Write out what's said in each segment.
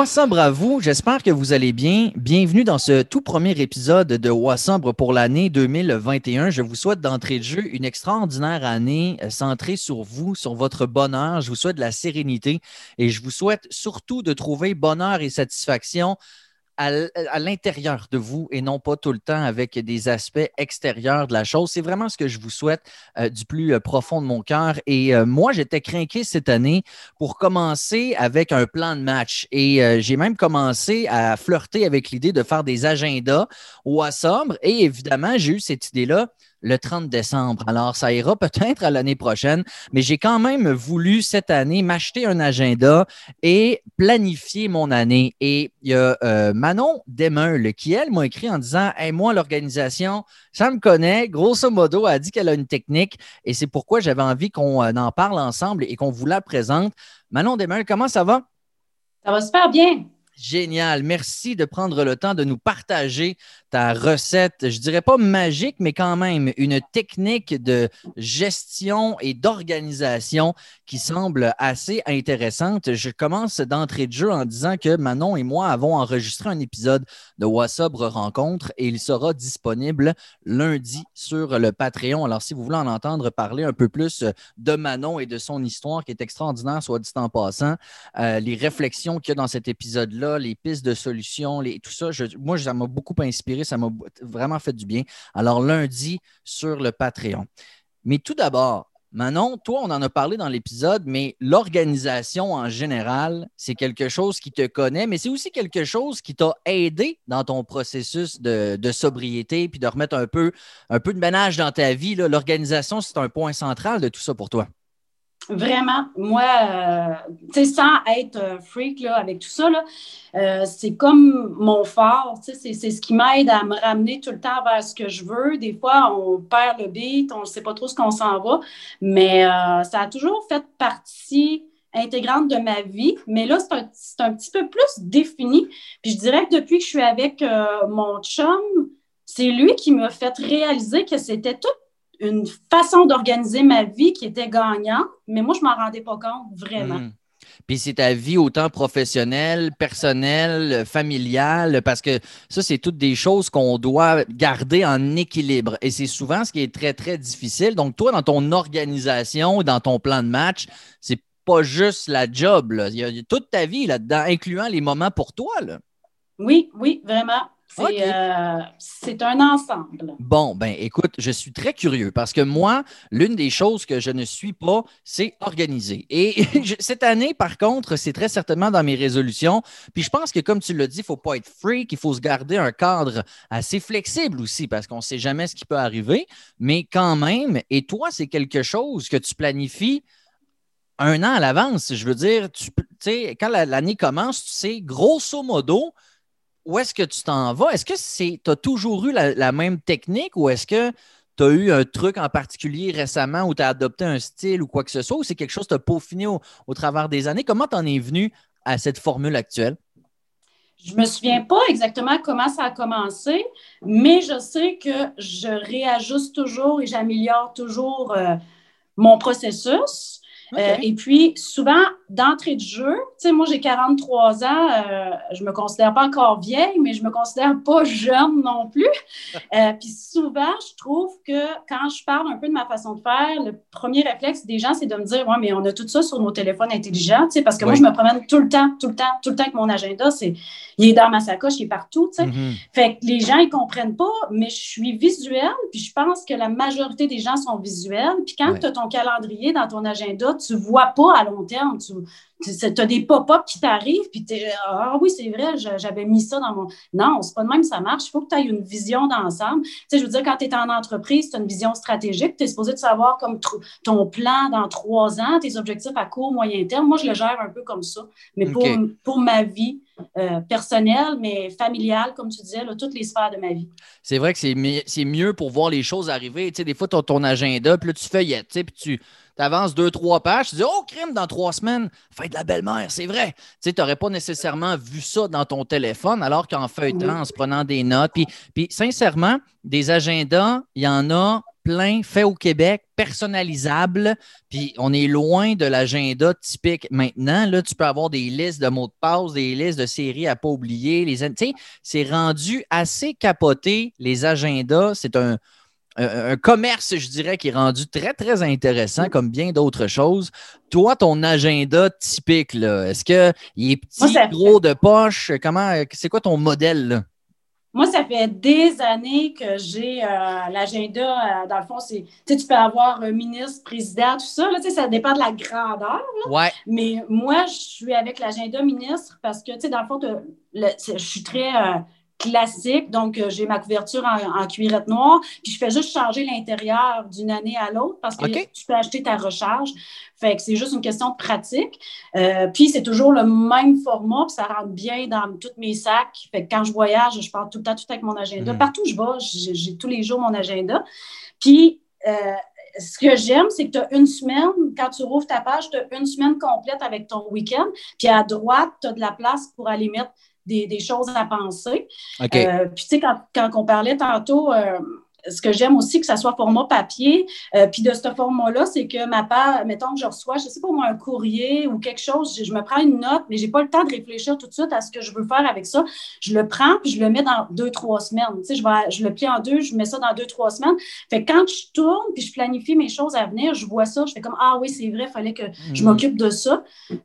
Wassabre à vous, j'espère que vous allez bien. Bienvenue dans ce tout premier épisode de Wassabre pour l'année 2021. Je vous souhaite d'entrée de jeu une extraordinaire année euh, centrée sur vous, sur votre bonheur. Je vous souhaite de la sérénité et je vous souhaite surtout de trouver bonheur et satisfaction à, l'intérieur de vous et non pas tout le temps avec des aspects extérieurs de la chose. C'est vraiment ce que je vous souhaite euh, du plus euh, profond de mon cœur. Et euh, moi, j'étais craqué cette année pour commencer avec un plan de match. Et j'ai même commencé à flirter avec l'idée de faire des agendas au sombre. Et évidemment, j'ai eu cette idée-là le 30 décembre. Alors, ça ira peut-être à l'année prochaine, mais j'ai quand même voulu cette année m'acheter un agenda et planifier mon année. Et il y a euh, Manon Demeul qui, elle, m'a écrit en disant Hey, moi, l'organisation, ça me connaît. Grosso modo, elle a dit qu'elle a une technique et c'est pourquoi j'avais envie qu'on euh, en parle ensemble et qu'on vous la présente. Manon Demeul, comment ça va? Ça va super bien. Génial. Merci de prendre le temps de nous partager ta recette, je dirais pas magique, mais quand même une technique de gestion et d'organisation qui semble assez intéressante. Je commence d'entrée de jeu en disant que Manon et moi avons enregistré un épisode de Wassabre Rencontre et il sera disponible lundi sur le Patreon. Alors, si vous voulez en entendre parler un peu plus de Manon et de son histoire qui est extraordinaire, soit dit en passant, euh, les réflexions qu'il y a dans cet épisode-là, les pistes de solutions, tout ça, moi, ça m'a beaucoup inspiré ça m'a vraiment fait du bien. Alors, lundi sur le Patreon. Mais tout d'abord, Manon, toi, on en a parlé dans l'épisode, mais l'organisation en général, c'est quelque chose qui te connaît, mais c'est aussi quelque chose qui t'a aidé dans ton processus de, sobriété, puis de remettre un peu, un peu de ménage dans ta vie. L'organisation, c'est un point central de tout ça pour toi. Vraiment, moi, euh, tu sais, sans être freak là, avec tout ça, euh, c'est comme mon fort, c'est ce qui m'aide à me ramener tout le temps vers ce que je veux. Des fois, on perd le beat, on ne sait pas trop ce qu'on s'en va, mais euh, ça a toujours fait partie intégrante de ma vie, mais là, c'est un, un, petit peu plus défini. Puis je dirais que depuis que je suis avec mon chum, c'est lui qui m'a fait réaliser que c'était tout une façon d'organiser ma vie qui était gagnante, mais moi, je ne m'en rendais pas compte vraiment. Hmm. Puis c'est ta vie autant professionnelle, personnelle, familiale, parce que ça, c'est toutes des choses qu'on doit garder en équilibre. Et c'est souvent ce qui est très, très difficile. Donc, toi, dans ton organisation, dans ton plan de match, c'est pas juste la job. Il y a toute ta vie là-dedans, incluant les moments pour toi. Oui, oui, vraiment. Euh, c'est un ensemble. Bon, ben écoute, je suis très curieux parce que moi, l'une des choses que je ne suis pas, c'est organiser. Et cette année, par contre, c'est très certainement dans mes résolutions. Puis je pense que, comme tu l'as dit, il ne faut pas être freak, il faut se garder un cadre assez flexible aussi parce qu'on ne sait jamais ce qui peut arriver. Mais quand même, et toi, c'est quelque chose que tu planifies un an à l'avance. Je veux dire, tu sais, quand l'année commence, tu sais, grosso modo, où est-ce que tu t'en vas? Est-ce que c'est tu as toujours eu la, même technique ou est-ce que tu as eu un truc en particulier récemment où tu as adopté un style ou quoi que ce soit ou c'est quelque chose que tu as peaufiné au, travers des années? Comment tu en es venu à cette formule actuelle? Je ne me souviens pas exactement comment ça a commencé, mais je sais que je réajuste toujours et j'améliore toujours euh, mon processus. Euh, et puis, souvent, d'entrée de jeu, tu sais, moi, j'ai 43 ans, euh, je me considère pas encore vieille, mais je me considère pas jeune non plus. Euh, puis souvent, je trouve que quand je parle un peu de ma façon de faire, le premier réflexe des gens, c'est de me dire, ouais, mais on a tout ça sur nos téléphones intelligents, tu sais, parce que moi, je me promène tout le temps, tout le temps, tout le temps avec mon agenda, c'est, il est dans ma sacoche, il est partout, tu sais. Mm-hmm. Fait que les gens, ils comprennent pas, mais je suis visuelle, puis je pense que la majorité des gens sont visuels. Puis quand tu as ton calendrier dans ton agenda, tu vois pas à long terme. Tu, as des pop-up qui t'arrivent, puis tu Ah oui, c'est vrai, j'avais mis ça dans mon. Non, c'est pas de même, ça marche. Il faut que tu aies une vision d'ensemble. Tu sais, je veux dire, quand tu es en entreprise, tu as une vision stratégique. Tu es supposé de savoir comme ton plan dans trois ans, tes objectifs à court, moyen terme. Moi, je le gère un peu comme ça. Mais pour, pour ma vie, euh, personnelle, mais familiale, comme tu disais, toutes les sphères de ma vie. C'est vrai que c'est mieux pour voir les choses arriver. Tu sais, des fois, tu as ton agenda, puis là, tu feuillettes, tu sais, puis tu avances deux, trois pages, tu dis Oh, crime, dans trois semaines, fête de la belle-mère, c'est vrai. Tu n'aurais pas nécessairement vu ça dans ton téléphone, alors qu'en feuilletant, en se prenant des notes. Puis, puis sincèrement, des agendas, il y en a plein, fait au Québec, personnalisable. Puis on est loin de l'agenda typique maintenant. Là, tu peux avoir des listes de mots de passe, des listes de séries à ne pas oublier. Les, c'est rendu assez capoté, les agendas. C'est un, un, commerce, je dirais, qui est rendu très, très intéressant, comme bien d'autres choses. Toi, ton agenda typique, est-ce qu'il est petit, gros de poche? Comment, c'est quoi ton modèle? Moi, ça fait des années que j'ai euh, l'agenda. Euh, dans le fond, c'est, tu peux avoir un ministre, président, tout ça. Là, ça dépend de la grandeur. Ouais. Mais moi, je suis avec l'agenda ministre parce que, tu sais, dans le fond, je suis très euh, classique. Donc, euh, j'ai ma couverture en, cuirette noire. Puis, je fais juste changer l'intérieur d'une année à l'autre parce que tu peux acheter ta recharge. Fait que c'est juste une question de pratique. Euh, puis, c'est toujours le même format. Puis, ça rentre bien dans tous mes sacs. Fait que quand je voyage, je pars tout le temps tout avec mon agenda. Hmm. Partout où je vais, j'ai tous les jours mon agenda. Puis, euh, ce que j'aime, c'est que tu as une semaine, quand tu rouvres ta page, tu as une semaine complète avec ton week-end. Puis à droite, tu as de la place pour aller mettre des, choses à penser. Euh, puis, tu sais, quand, quand, on parlait tantôt, euh, ce que j'aime aussi, que ça soit format papier. Euh, puis de ce format-là, c'est que ma part, mettons que je reçois, je ne sais pas moi, un courrier ou quelque chose, je, me prends une note, mais je n'ai pas le temps de réfléchir tout de suite à ce que je veux faire avec ça. Je le prends puis je le mets dans deux, trois semaines. Tu sais, je, vais, je le plie en deux, je mets ça dans deux, trois semaines. Fait que quand je tourne puis je planifie mes choses à venir, je vois ça, je fais comme Ah oui, c'est vrai, il fallait que je mhm. m'occupe de ça.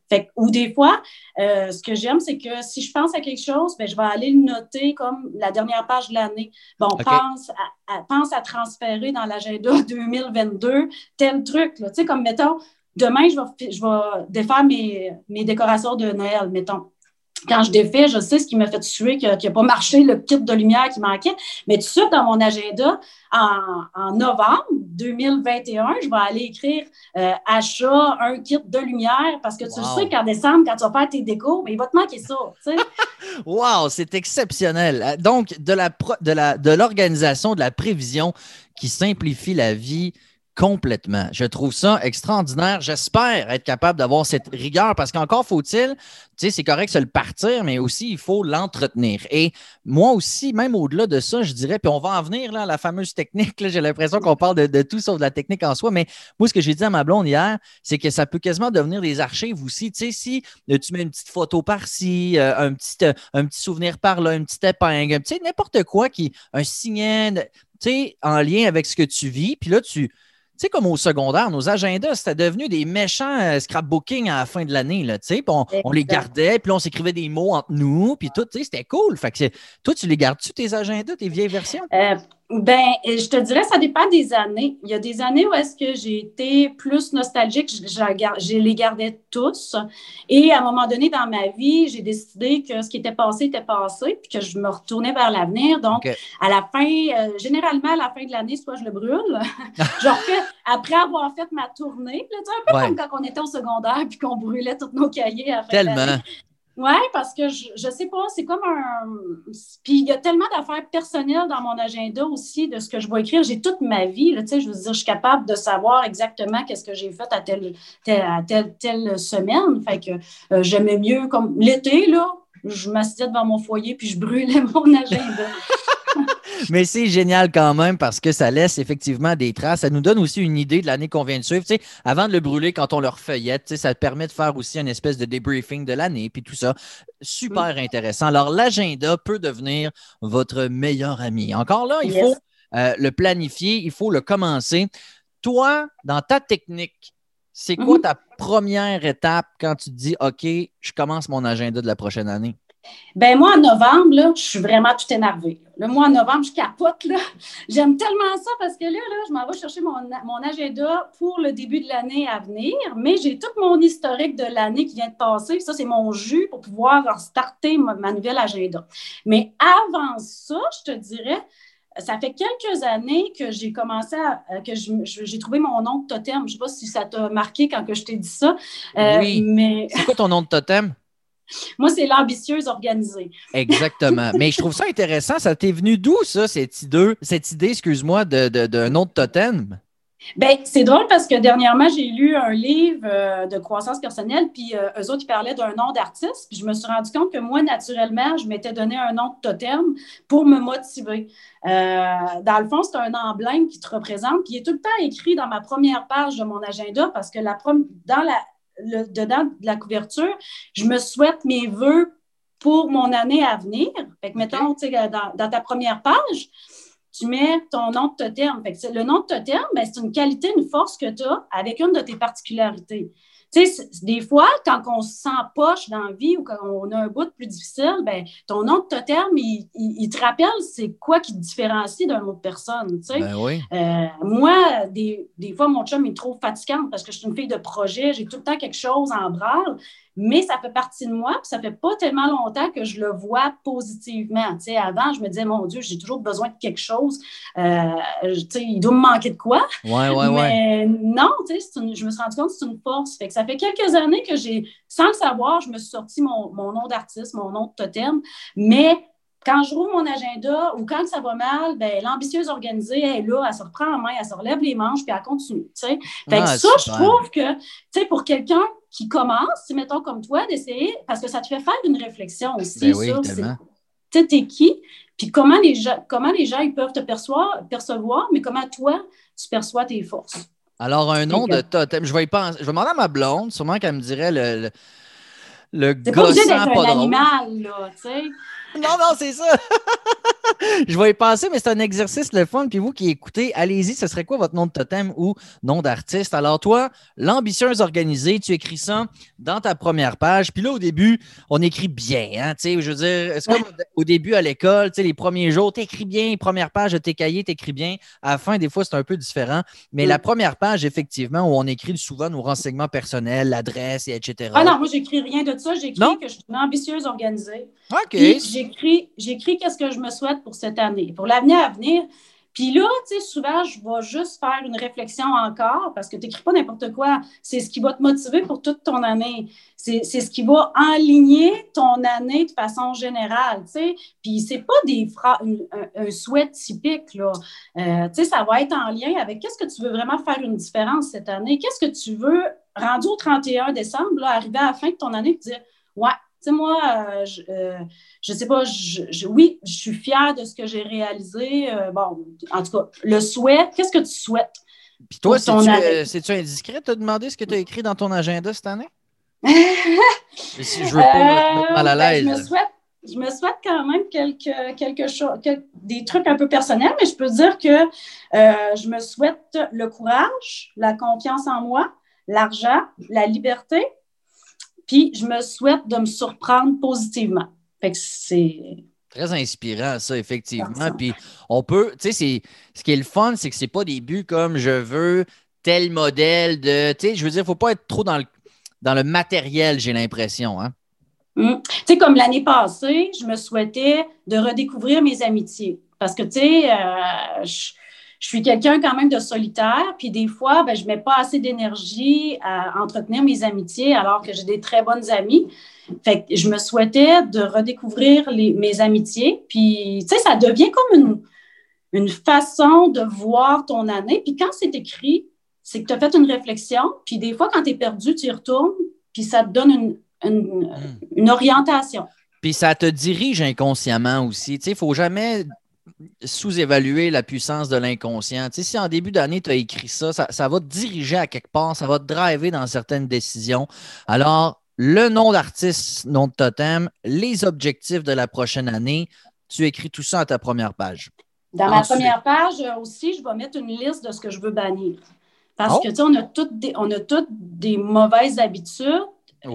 Fait ou des fois, euh, ce que j'aime, c'est que si je pense à quelque chose, ben, je vais aller le noter comme la dernière page de l'année. Bon, pense à pense à transférer dans l'agenda 2022 tel truc. Tu sais, comme mettons, demain, je vais, je vais défaire mes, mes décorations de Noël, mettons quand je défais, je sais ce qui m'a fait tuer, qui n'a pas marché, le kit de lumière qui manquait. Mais tout de suite, dans mon agenda, en, novembre 2021, je vais aller écrire euh, achat, un kit de lumière, parce que tu sais qu'en décembre, quand tu vas faire tes décos, mais il va te manquer ça. wow, c'est exceptionnel. Donc, de l'organisation, la, de, de la prévision qui simplifie la vie Complètement. Je trouve ça extraordinaire. J'espère être capable d'avoir cette rigueur parce qu'encore faut-il, tu sais, c'est correct de se le partir, mais aussi il faut l'entretenir. Et moi aussi, même au-delà de ça, je dirais, puis on va en venir là, à la fameuse technique. J'ai l'impression qu'on parle de, tout sauf de la technique en soi, mais moi, ce que j'ai dit à ma blonde hier, c'est que ça peut quasiment devenir des archives aussi. Tu sais, si euh, tu mets une petite photo par-ci, euh, un, petit, euh, un petit souvenir par-là, une petite épingle, tu sais, n'importe quoi qui, un signe, tu sais, en lien avec ce que tu vis, puis là, tu sais, comme au secondaire, nos agendas, c'était devenu des méchants euh, scrapbooking à la fin de l'année. Là, on, on les gardait, puis on s'écrivait des mots entre nous, puis tout, c'était cool. Fait que toi, tu les gardes-tu, tes agendas, tes vieilles versions? Euh, ben, je te dirais, ça dépend des années. Il y a des années où est-ce que j'ai été plus nostalgique, je, les gardais tous. Et à un moment donné dans ma vie, j'ai décidé que ce qui était passé était passé, puis que je me retournais vers l'avenir. Donc, à la fin, euh, généralement, à la fin de l'année, soit je le brûle. refais, après avoir fait ma tournée, un peu comme quand on était au secondaire, puis qu'on brûlait tous nos cahiers à Tellement. Oui, parce que je, je sais pas, c'est comme un. Puis il y a tellement d'affaires personnelles dans mon agenda aussi de ce que je vais écrire. J'ai toute ma vie, là, tu sais, je veux dire, je suis capable de savoir exactement qu'est-ce que j'ai fait à telle, telle, telle, semaine. Fait que euh, j'aimais mieux, comme l'été, là, je m'assisais devant mon foyer puis je brûlais mon agenda. Mais c'est génial quand même parce que ça laisse effectivement des traces. Ça nous donne aussi une idée de l'année qu'on vient de suivre. avant de le brûler, quand on le refeuillette, ça permet de faire aussi une espèce de débriefing de l'année, puis tout ça. Super intéressant. Alors, l'agenda peut devenir votre meilleur ami. Encore là, il faut euh, le planifier, il faut le commencer. Toi, dans ta technique, c'est quoi mm-hmm. ta première étape quand tu te dis, OK, je commence mon agenda de la prochaine année? Ben moi, en novembre, là, je suis vraiment tout énervée. Le mois en novembre, je capote. Là. J'aime tellement ça parce que là, là je m'en vais chercher mon, mon, agenda pour le début de l'année à venir, mais j'ai tout mon historique de l'année qui vient de passer. Ça, c'est mon jus pour pouvoir starter ma, ma nouvelle agenda. Mais avant ça, je te dirais, ça fait quelques années que j'ai commencé à, que j'ai trouvé mon nom de totem. Je ne sais pas si ça t'a marqué quand que je t'ai dit ça. Euh, oui. Mais... C'est quoi ton nom de totem? Moi, c'est l'ambitieuse organisée. Exactement. Mais je trouve ça intéressant. Ça t'est venu d'où, ça, cette idée, cette idée excuse-moi, d'un de, de, autre totem? Ben, c'est drôle parce que dernièrement, j'ai lu un livre euh, de croissance personnelle, puis euh, eux autres, ils parlaient d'un nom d'artiste, puis je me suis rendu compte que moi, naturellement, je m'étais donné un nom de totem pour me motiver. Euh, dans le fond, c'est un emblème qui te représente, puis il est tout le temps écrit dans ma première page de mon agenda parce que la dans la, le, dedans de la couverture, je me souhaite mes vœux pour mon année à venir. Fait que, mettons, dans, dans ta première page, tu mets ton nom de totem. Fait le nom de totem, ben, c'est une qualité, une force que tu as avec une de tes particularités. Tu sais, des fois, quand on se sent poche dans la vie ou quand on a un bout plus difficile, ben, ton nom de totem, il, il, te rappelle c'est quoi qui te différencie d'une autre personne. Tu sais. Ben oui. Euh, moi, des, des, fois, mon chum il est trop fatigant parce que je suis une fille de projet, j'ai tout le temps quelque chose en branle mais ça fait partie de moi, puis ça fait pas tellement longtemps que je le vois positivement. Tu avant, je me disais, mon Dieu, j'ai toujours besoin de quelque chose. Euh, il doit me manquer de quoi. Ouais, ouais, mais non, je me suis rendu compte que c'est une force. Fait que ça fait quelques années que j'ai, sans le savoir, je me suis sorti mon, mon nom d'artiste, mon nom de totem, mais quand je roule mon agenda ou quand ça va mal, ben, l'ambitieuse organisée est là, elle se reprend en main, elle se relève les manches, puis elle continue. Fait que ah, ça, je trouve que pour quelqu'un qui commence, mettons comme toi, d'essayer, parce que ça te fait faire une réflexion aussi ben oui, sur t'es qui, puis comment les gens, comment les gens ils peuvent te percevoir, percevoir, mais comment toi, tu perçois tes forces? Alors, un nom de totem, je vais y penser. Je vais demander à ma blonde, sûrement qu'elle me dirait le, le, le gossant pas, un animal, là, tu sais. Non, non, c'est ça. je vais y penser, mais c'est un exercice le fun. Puis vous qui écoutez, allez-y, ce serait quoi votre nom de totem ou nom d'artiste? Alors, toi, l'ambitieuse organisée, tu écris ça dans ta première page. Puis là, au début, on écrit bien. Hein, je veux dire, c'est comme au début à l'école, les premiers jours, tu écris bien, première page de tes cahiers, tu écris bien. À la fin, des fois, c'est un peu différent. Mais la première page, effectivement, où on écrit souvent nos renseignements personnels, l'adresse, etc. Ah non, moi, j'écris rien de ça. J'écris que je suis une ambitieuse organisée. OK j'écris, qu'est-ce que je me souhaite pour cette année, pour l'avenir à venir. Puis là, tu sais, souvent, je vais juste faire une réflexion encore parce que tu n'écris pas n'importe quoi. C'est ce qui va te motiver pour toute ton année. C'est, ce qui va enligner ton année de façon générale, tu sais. Puis c'est pas des un, souhait typique, là. Euh, tu sais, ça va être en lien avec qu'est-ce que tu veux vraiment faire une différence cette année? Qu'est-ce que tu veux, rendu au 31 décembre, arriver à la fin de ton année, te dire, ouais, sais, moi, euh, je, euh, je sais pas, je, oui, je suis fière de ce que j'ai réalisé. Euh, bon, en tout cas, le souhait, qu'est-ce que tu souhaites? Puis toi, c'est-tu indiscret de te demander ce que tu as écrit dans ton agenda cette année? si je veux pas mal à ben, l'aise. je, me souhaite, je me souhaite quand même quelque, quelque chose, des trucs un peu personnels, mais je peux dire que je me souhaite le courage, la confiance en moi, l'argent, la liberté, puis je me souhaite de me surprendre positivement. Fait que c'est. Très inspirant, ça, effectivement. Puis on peut, tu sais, ce qui est le fun, c'est que c'est pas des buts comme je veux tel modèle de. Tu sais, je veux dire, il ne faut pas être trop dans le, dans le matériel, j'ai l'impression. Hein? Hum. Tu sais, comme l'année passée, je me souhaitais de redécouvrir mes amitiés. Parce que, tu sais, euh, je suis quelqu'un quand même de solitaire, puis des fois, ben, je ne mets pas assez d'énergie à entretenir mes amitiés alors que j'ai des très bonnes amies. Fait que je me souhaitais de redécouvrir les, mes amitiés, puis tu sais, ça devient comme une, une façon de voir ton année. Puis quand c'est écrit, c'est que tu as fait une réflexion, puis des fois, quand tu es perdu, tu y retournes, puis ça te donne une, une, hmm. une orientation. Puis ça te dirige inconsciemment aussi. Tu sais, il ne faut jamais sous-évaluer la puissance de l'inconscient. Tu sais, si en début d'année, tu as écrit ça, ça, va te diriger à quelque part, ça va te driver dans certaines décisions. Alors, le nom d'artiste, nom de totem, les objectifs de la prochaine année, tu écris tout ça à ta première page. Dans ma première page euh, aussi, je vais mettre une liste de ce que je veux bannir. Parce oh. que, tu sais, on a toutes on a toutes des mauvaises habitudes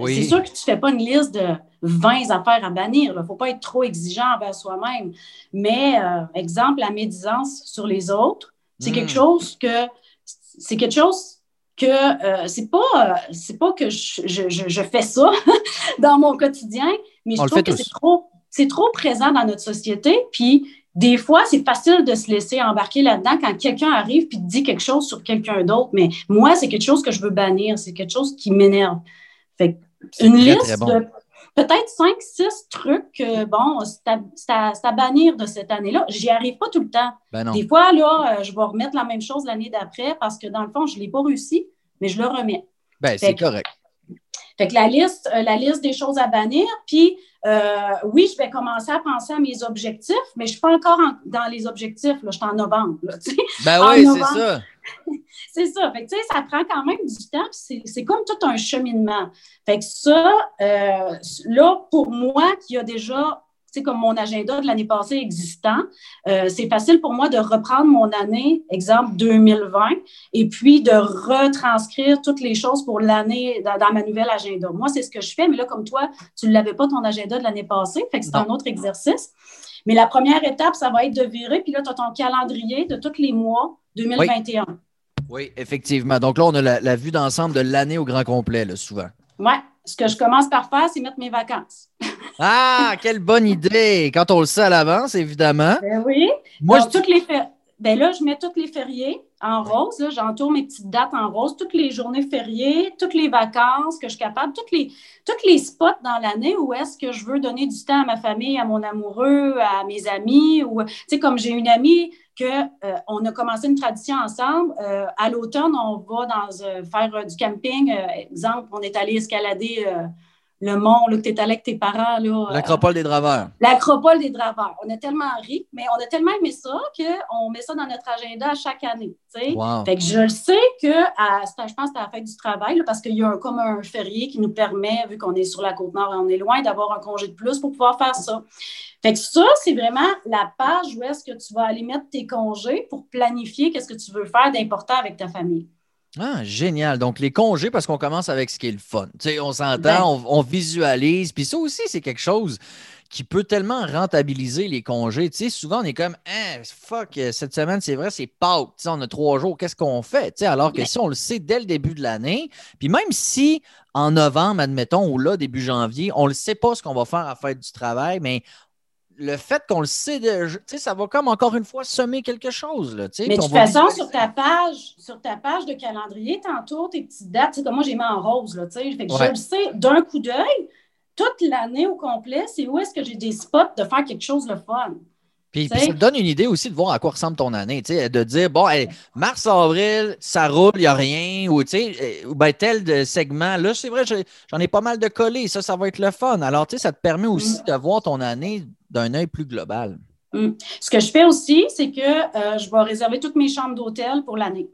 c'est sûr que tu ne fais pas une liste de 20 affaires à bannir. Il ne faut pas être trop exigeant envers soi-même. Mais, euh, exemple, la médisance sur les autres, c'est quelque hmm. chose que c'est quelque chose que euh, c'est pas euh, c'est pas que je, fais ça dans mon quotidien, mais je trouve que c'est trop, c'est trop présent dans notre société. Puis des fois, c'est facile de se laisser embarquer là-dedans quand quelqu'un arrive puis dit quelque chose sur quelqu'un d'autre. Mais moi, c'est quelque chose que je veux bannir, c'est quelque chose qui m'énerve une liste peut-être cinq, six trucs, bon, c'est à, bannir de cette année-là. J'y arrive pas tout le temps. Ben Des fois, là, je vais remettre la même chose l'année d'après parce que dans le fond, je ne l'ai pas réussi, mais je le remets. Ben, c'est correct. Fait que la liste, la liste des choses à bannir, puis euh, oui, je vais commencer à penser à mes objectifs, mais je ne suis pas encore dans les objectifs. Là, je suis en novembre. ben oui, c'est ça. c'est ça. Fait que, ça prend quand même du temps. C'est comme tout un cheminement. Fait que ça, euh, là, pour moi, qui a déjà c'est comme mon agenda de l'année passée existant, euh, c'est facile pour moi de reprendre mon année, exemple 2020, et puis de retranscrire toutes les choses pour l'année dans, ma nouvelle agenda. Moi, c'est ce que je fais, mais là, comme toi, tu ne l'avais pas ton agenda de l'année passée, fait que c'est un autre exercice. Mais la première étape, ça va être de virer, puis là, tu as ton calendrier de tous les mois 2021. Oui, effectivement. Donc là, on a la, vue d'ensemble de l'année au grand complet, là, souvent. Oui. Ce que je commence par faire, c'est mettre mes vacances. Ah, quelle bonne idée! Quand on le sait à l'avance, évidemment. Ben oui. Moi, je... toutes les ben là, je mets tous les fériés en rose. J'entoure mes petites dates en rose, toutes les journées fériées, toutes les vacances que je suis capable, toutes les, toutes les spots dans l'année où est-ce que je veux donner du temps à ma famille, à mon amoureux, à mes amis. Ou, tu sais, comme j'ai une amie qu'on euh, on a commencé une tradition ensemble. Euh, à l'automne, on va dans, euh, faire du camping. exemple, on est allé escalader le mont, là, que tu es allé avec tes parents. L'acropole des draveurs. L'acropole des draveurs. On a tellement ri, mais on a tellement aimé ça qu'on met ça dans notre agenda à chaque année. Fait que je le sais que, je pense que c'est à la fête du travail, parce qu'il y a comme un férié qui nous permet, vu qu'on est sur la côte nord et on est loin, d'avoir un congé de plus pour pouvoir faire ça. Fait que ça, c'est vraiment la page où est-ce que tu vas aller mettre tes congés pour planifier qu'est-ce que tu veux faire d'important avec ta famille. Ah, génial. Donc, les congés, parce qu'on commence avec ce qui est le fun. Tu sais, on s'entend, ben. on, visualise. Puis ça aussi, c'est quelque chose qui peut tellement rentabiliser les congés. Tu sais, souvent, on est comme, hein, fuck, cette semaine, c'est vrai, c'est Pâques. Tu sais, on a trois jours, qu'est-ce qu'on fait? Tu sais, alors que si on le sait dès le début de l'année, puis même si en novembre, admettons, ou là, début janvier, on ne sait pas ce qu'on va faire à la fête du travail, mais le fait qu'on le sait, ça va comme encore une fois semer quelque chose. Là, Mais de toute façon, sur ta page, sur ta page de calendrier, tantôt, tes petites dates, comme moi j'ai mis en rose, là, fait que je le sais d'un coup d'œil, toute l'année au complet, c'est où est-ce que j'ai des spots de faire quelque chose de fun. Puis, ça te donne une idée aussi de voir à quoi ressemble ton année, de dire, bon, mars, avril, ça roule, il n'y a rien, ou, eh, ou ben, tel segment, là, c'est vrai, j'en ai pas mal de collés, ça, ça va être le fun. Alors, tu sais, ça te permet aussi mm. de voir ton année d'un œil plus global. Mm. Ce que je fais aussi, c'est que euh, je vais réserver toutes mes chambres d'hôtel pour l'année.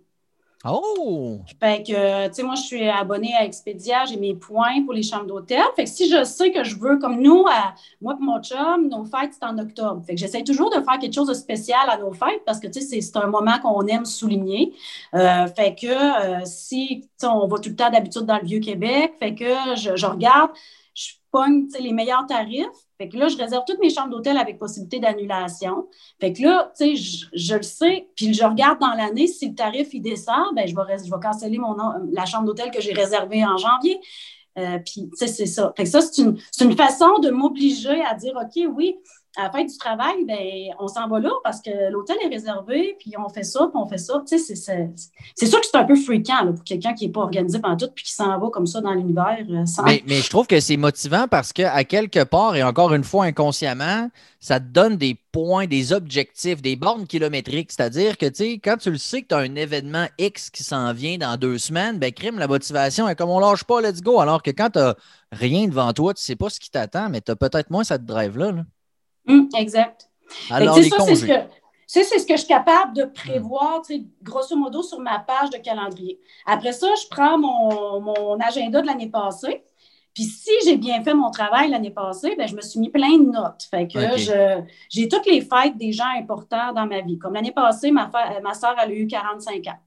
Oh! Fait que, tu sais, moi, je suis abonnée à Expedia, j'ai mes points pour les chambres d'hôtel. Fait que si je sais que je veux, comme nous, à, moi et mon chum, nos fêtes, c'est en octobre. Fait que j'essaie toujours de faire quelque chose de spécial à nos fêtes parce que, tu sais, c'est un moment qu'on aime souligner. Euh, fait que euh, si, on va tout le temps d'habitude dans le Vieux-Québec, fait que je, je regarde, je pogne les meilleurs tarifs. Fait que là, je réserve toutes mes chambres d'hôtel avec possibilité d'annulation. Fait que là, tu sais, je, le sais, puis je regarde dans l'année, si le tarif il descend, ben je vais, je vais canceller mon, la chambre d'hôtel que j'ai réservée en janvier. Euh, puis, tu sais, c'est ça. Fait que ça, c'est une, une, façon de m'obliger à dire, OK, oui, à la fin du travail, ben, on s'en va là parce que l'hôtel est réservé, puis on fait ça, puis on fait ça. Tu sais, c'est sûr que c'est un peu fréquent pour quelqu'un qui n'est pas organisé pendant tout, puis qui s'en va comme ça dans l'univers. Euh, mais, mais, je trouve que c'est motivant parce qu'à quelque part, et encore une fois inconsciemment, ça te donne des points, des objectifs, des bornes kilométriques. C'est-à-dire que, tu sais, quand tu le sais que tu as un événement X qui s'en vient dans deux semaines, ben, crime, la motivation est comme on lâche pas, let's go. Alors que quand tu n'as rien devant toi, tu ne sais pas ce qui t'attend, mais tu as peut-être moins cette drive-là. là Hum, exact. Alors, ça, c'est ce que. c'est ce que je suis capable de prévoir, grosso modo, sur ma page de calendrier. Après ça, je prends mon, agenda de l'année passée. Puis si j'ai bien fait mon travail l'année passée, ben, je me suis mis plein de notes. Fait que j'ai toutes les fêtes des gens importants dans ma vie. Comme l'année passée, ma, ma soeur, a eu 45 ans.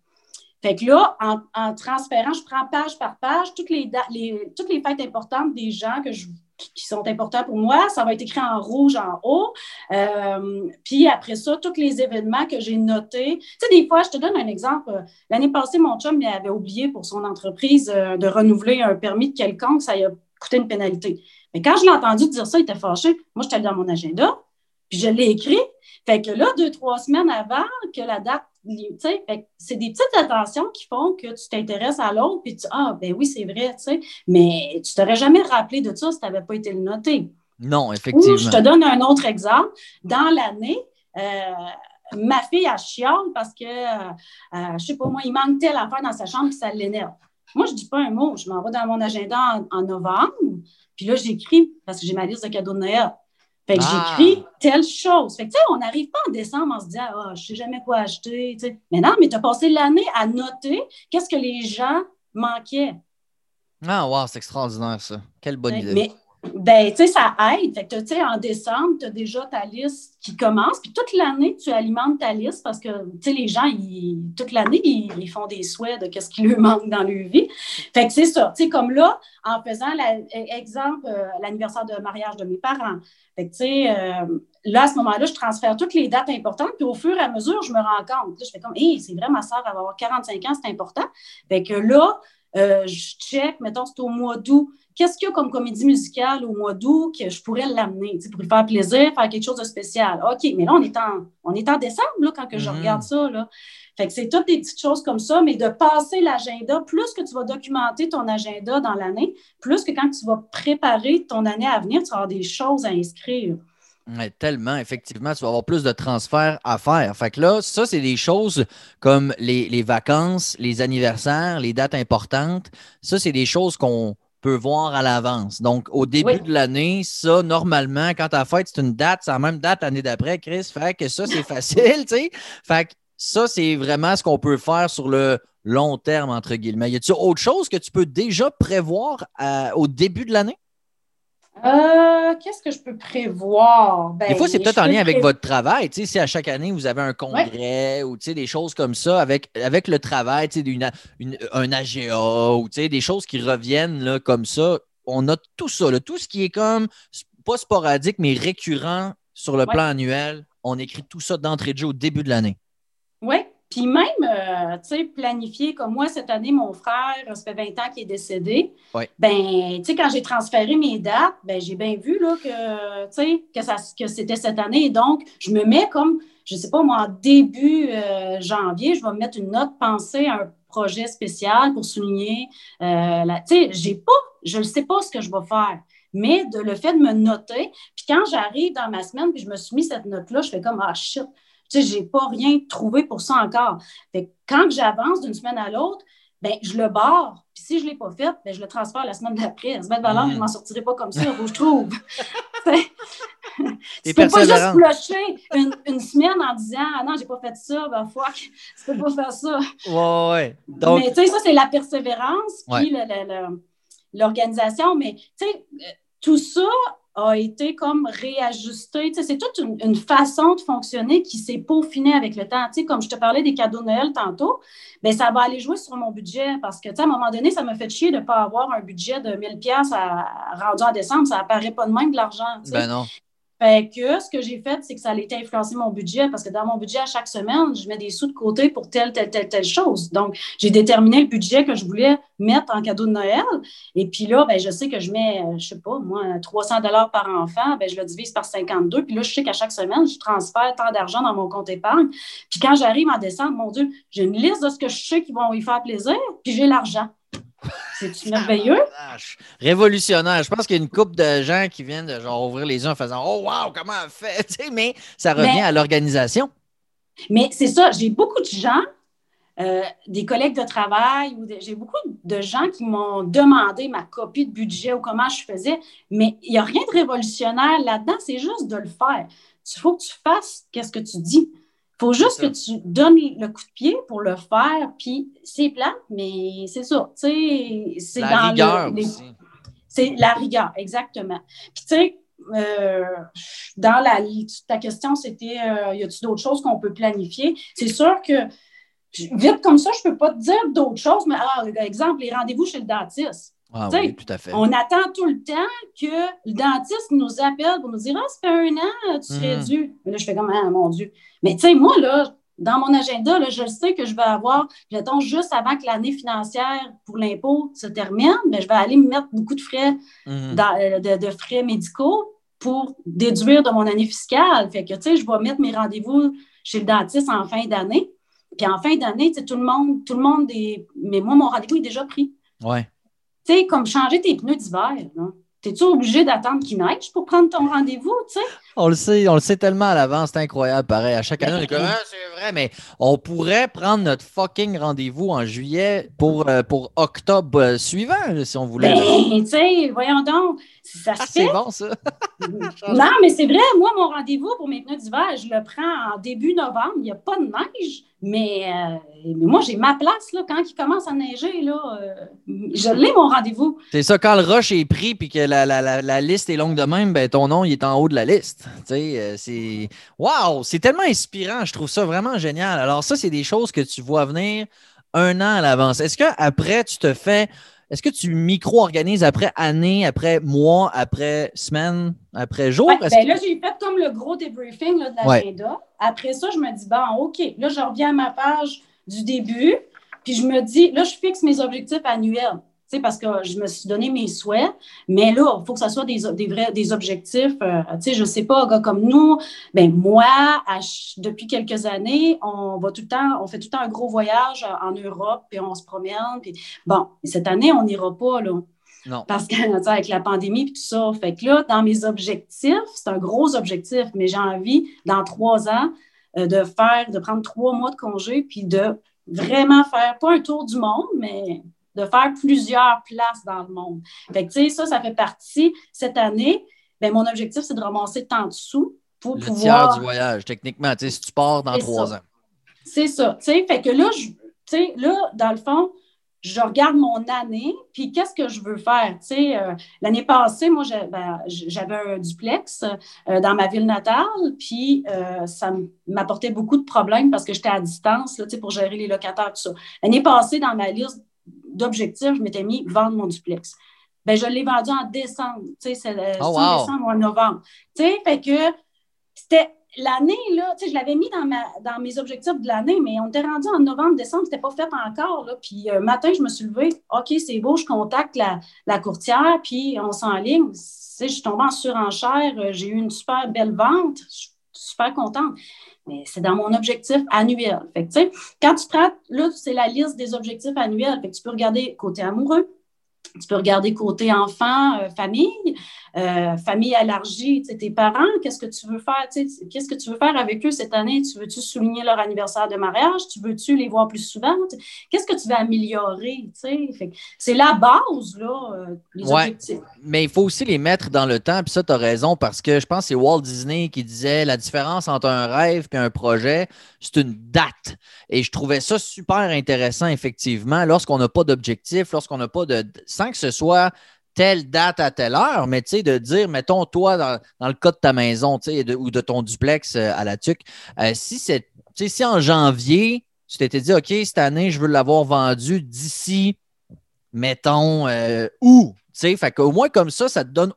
Fait que là, en, transférant, je prends page par page toutes les, les, toutes les fêtes importantes des gens que je qui sont importants pour moi. Ça va être écrit en rouge en haut. Euh, puis après ça, tous les événements que j'ai notés. Tu sais, des fois, je te donne un exemple. L'année passée, mon chum avait oublié pour son entreprise euh, de renouveler un permis de quelconque. Ça lui a coûté une pénalité. Mais quand je l'ai entendu dire ça, il était fâché. Moi, j'étais dans mon agenda, puis je l'ai écrit. Fait que là, deux, trois semaines avant que la date c'est des petites attentions qui font que tu t'intéresses à l'autre, puis tu Ah, ben oui, c'est vrai, tu sais, mais tu t'aurais jamais rappelé de ça si tu n'avais pas été le noté. Non, effectivement. je te donne un autre exemple. Dans l'année, euh, ma fille, a chiale parce que, euh, euh, je sais pas moi, il manque telle affaire dans sa chambre, puis ça l'énerve. Moi, je dis pas un mot. Je m'en vais dans mon agenda en, novembre, puis là, j'écris parce que j'ai ma liste de cadeaux de Noël. Fait que ah. j'écris telle chose. Fait que, tu sais, on n'arrive pas en décembre en se disant, ah, je sais jamais quoi acheter. Mais non, mais tu as passé l'année à noter qu'est-ce que les gens manquaient. Ah, wow, c'est extraordinaire, ça. Quelle bonne idée. Ben, tu sais, ça aide. Fait que, tu sais, en décembre, tu as déjà ta liste qui commence. Puis toute l'année, tu alimentes ta liste parce que, tu sais, les gens, toute l'année, ils, font des souhaits de qu'est-ce qui leur manque dans leur vie. Fait que c'est ça. Tu sais, comme là, en faisant, l'exemple, euh, l'anniversaire de mariage de mes parents. Fait que, tu sais, euh, là, à ce moment-là, je transfère toutes les dates importantes. Puis au fur et à mesure, je me rends compte. Là, je fais comme, hé, c'est vrai, ma soeur, va avoir 45 ans, c'est important. Fait que là, euh, je check, mettons, c'est au mois d'août qu'est-ce qu'il y a comme comédie musicale au mois d'août que je pourrais l'amener pour lui faire plaisir, faire quelque chose de spécial? OK, mais là, on est en, on est en décembre là, quand que je mm-hmm. regarde ça. Là. Fait que c'est toutes des petites choses comme ça, mais de passer l'agenda, plus que tu vas documenter ton agenda dans l'année, plus que quand tu vas préparer ton année à venir, tu vas avoir des choses à inscrire. Tellement, effectivement, tu vas avoir plus de transferts à faire. Fait que là, ça, c'est des choses comme les, les vacances, les anniversaires, les dates importantes. Ça, c'est des choses qu'on peut voir à l'avance. Donc, au début de l'année, ça, normalement, quand ta fête, c'est une date, c'est la même date l'année d'après, Chris. Fait que ça, c'est facile, tu sais. Fait que ça, c'est vraiment ce qu'on peut faire sur le long terme, entre guillemets. Y a-t-il autre chose que tu peux déjà prévoir euh, au début de l'année? Euh, qu'est-ce que je peux prévoir? Ben, des fois, c'est peut-être en lien avec votre travail. Si à chaque année, vous avez un congrès ou des choses comme ça avec, avec le travail, une, une, un AGA ou des choses qui reviennent là, comme ça, on a tout ça. tout ce qui est comme, pas sporadique, mais récurrent sur le plan annuel, on écrit tout ça d'entrée de jeu au début de l'année. Oui, puis même, euh, tu sais, planifier comme moi, cette année, mon frère, ça fait 20 ans qu'il est décédé. Ben, tu sais, quand j'ai transféré mes dates, ben, j'ai bien vu là, que, que, ça, que c'était cette année. donc, je me mets comme, je sais pas, moi, en début euh, janvier, je vais me mettre une note pensée à un projet spécial pour souligner. Euh, tu sais, j'ai pas, je ne sais pas ce que je vais faire mais de le fait de me noter. Puis quand j'arrive dans ma semaine, puis je me suis mis cette note-là, je fais comme ah shit, tu sais, je n'ai pas rien trouvé pour ça encore. Fait quand j'avance d'une semaine à l'autre, ben, je le barre. Puis si je ne l'ai pas fait, ben, je le transfère la semaine d'après. À se mettre valeur, je ne m'en sortirai pas comme ça, où je trouve. tu peux pas juste flusher une, une, semaine en disant Ah non, j'ai pas fait ça, ben fuck, tu peux pas faire ça. Ouais, ouais. Donc... Mais tu sais, ça, c'est la persévérance, puis l'organisation. Mais tu sais, euh, tout ça a été comme réajusté. c'est toute une, façon de fonctionner qui s'est peaufinée avec le temps. comme je te parlais des cadeaux de Noël tantôt, bien, ça va aller jouer sur mon budget parce que, à un moment donné, ça me fait chier de ne pas avoir un budget de 1000 pièces rendu en décembre. Ça apparaît pas de même de l'argent. Ben non. Fait que ce que j'ai fait, c'est que ça a été influencer mon budget parce que dans mon budget, à chaque semaine, je mets des sous de côté pour telle, telle, telle, telle chose. Donc, j'ai déterminé le budget que je voulais mettre en cadeau de Noël. Et puis là, ben, je sais que je mets, je sais pas, moi, 300 dollars par enfant, ben, je le divise par 52. Puis là, je sais qu'à chaque semaine, je transfère tant d'argent dans mon compte épargne. Puis quand j'arrive en décembre, mon Dieu, j'ai une liste de ce que je sais qui vont y faire plaisir, puis j'ai l'argent. C'est merveilleux. Révolutionnaire. Je pense qu'il y a une couple de gens qui viennent de genre ouvrir les yeux en faisant Oh wow, comment elle fait? mais ça revient à l'organisation. Mais c'est ça, j'ai beaucoup de gens, euh, des collègues de travail, ou j'ai beaucoup de gens qui m'ont demandé ma copie de budget ou comment je faisais, mais il n'y a rien de révolutionnaire là-dedans, c'est juste de le faire. Il faut que tu fasses qu'est-ce que tu dis faut juste que tu donnes le coup de pied pour le faire, puis c'est plat, mais c'est ça. C'est la rigueur. C'est la rigueur, exactement. Puis tu sais, euh, dans la, ta question, c'était euh, y a-t-il d'autres choses qu'on peut planifier? C'est sûr que vite comme ça, je ne peux pas te dire d'autres choses, mais alors, ah, exemple, les rendez-vous chez le dentiste. Ah oui, tout à fait. On attend tout le temps que le dentiste nous appelle pour nous dire Ah, ça fait un an, tu serais mhm. dû. Mais là, je fais comme Ah, mon Dieu. Mais tu sais, moi, là, dans mon agenda, là, je sais que je vais avoir, j'attends juste avant que l'année financière pour l'impôt se termine, mais je vais aller me mettre beaucoup de frais, mhm. euh, de, frais médicaux pour déduire de mon année fiscale. Fait que, tu sais, je vais mettre mes rendez-vous chez le dentiste en fin d'année. Puis en fin d'année, tout le monde, tout le monde est. Mais moi, mon rendez-vous est déjà pris. Ouais. Tu sais, comme changer tes pneus d'hiver. T'es-tu obligé d'attendre qu'il neige pour prendre ton rendez-vous, tu sais? On le sait, on le sait tellement à l'avance, c'est incroyable, pareil. À chaque année, on est comme, ah, c'est vrai, mais on pourrait prendre notre fucking rendez-vous en juillet pour, euh, pour octobre euh, suivant, si on voulait. Ben, tu sais, voyons donc, ça se ah, C'est bon, ça. non, mais c'est vrai, moi, mon rendez-vous pour mes pneus d'hiver, je le prends en début novembre, il n'y a pas de neige. Mais, euh, mais moi, j'ai ma place là, quand il commence à neiger. Là, euh, je l'ai, mon rendez-vous. C'est ça, quand le rush est pris et que la, la, la, liste est longue de même, ben, ton nom il est en haut de la liste. Euh, c'est Wow! C'est tellement inspirant. Je trouve ça vraiment génial. Alors, ça, c'est des choses que tu vois venir un an à l'avance. Est-ce qu'après, tu te fais est-ce que tu micro-organises après année, après mois, après semaine, après jour? ben là, j'ai fait comme le gros débriefing de l'agenda. Après ça, je me dis, bon, OK, là, je reviens à ma page du début, puis je me dis, là, je fixe mes objectifs annuels parce que je me suis donné mes souhaits, mais là, il faut que ce soit des, des, vrais, des objectifs. Euh, sais, je ne sais pas, gars comme nous, ben moi, depuis quelques années, on va tout le temps, on fait tout le temps un gros voyage en Europe, puis on se promène. Puis, bon, cette année, on n'ira pas, là. Non. Parce que, avec la pandémie et tout ça. Fait que là, dans mes objectifs, c'est un gros objectif, mais j'ai envie, dans trois ans, euh, de faire, de prendre trois mois de congé, puis de vraiment faire, pas un tour du monde, mais de faire plusieurs places dans le monde. Fait que, tu sais, ça, ça fait partie. Cette année, ben, mon objectif, c'est de ramasser tant de sous pour le pouvoir... tiers du voyage, techniquement, tu sais, si tu pars dans trois ans. C'est ça, tu sais, fait que là, tu sais, là, dans le fond, je regarde mon année, puis qu'est-ce que je veux faire? Tu sais, euh, l'année passée, moi, ben, j'avais un duplex euh, dans ma ville natale, puis euh, ça m'apportait beaucoup de problèmes parce que j'étais à distance, là, tu sais, pour gérer les locataires, tout ça. L'année passée, dans ma liste d'objectifs, je m'étais mis vendre mon duplex. Ben, je l'ai vendu en décembre, tu sais, c'est oh, décembre ou en novembre. Tu sais, fait que c'était l'année, là, tu sais, je l'avais mis dans, ma, dans mes objectifs de l'année, mais on était rendu en novembre, décembre, c'était pas fait encore, là. Puis, euh, matin, je me suis levée, OK, c'est beau, je contacte la, la courtière, puis on s'enligne. Tu sais, je suis tombée en surenchère, euh, j'ai eu une super belle vente, je super contente mais c'est dans mon objectif annuel. Quand tu traites, là, c'est la liste des objectifs annuels. Fait que tu peux regarder côté amoureux, tu peux regarder côté enfant, euh, famille, euh, famille élargie, tes parents, qu'est-ce que tu veux faire? Qu'est-ce que tu veux faire avec eux cette année? Tu veux-tu souligner leur anniversaire de mariage? Tu veux-tu les voir plus souvent? Qu'est-ce que tu veux améliorer? C'est la base, là, euh, les objectifs. Mais il faut aussi les mettre dans le temps, puis ça, tu as raison, parce que je pense que c'est Walt Disney qui disait la différence entre un rêve et un projet, c'est une date. Et je trouvais ça super intéressant, effectivement, lorsqu'on n'a pas d'objectif, lorsqu'on n'a pas de. Sans que ce soit telle date à telle heure, mais tu sais, de dire, mettons, toi, dans, le cas de ta maison, tu sais, ou de ton duplex euh, à la TUC, euh, si c'est, si en janvier, tu t'étais dit, OK, cette année, je veux l'avoir vendu d'ici, mettons, euh, où, tu sais, fait qu'au moins comme ça, ça te donne,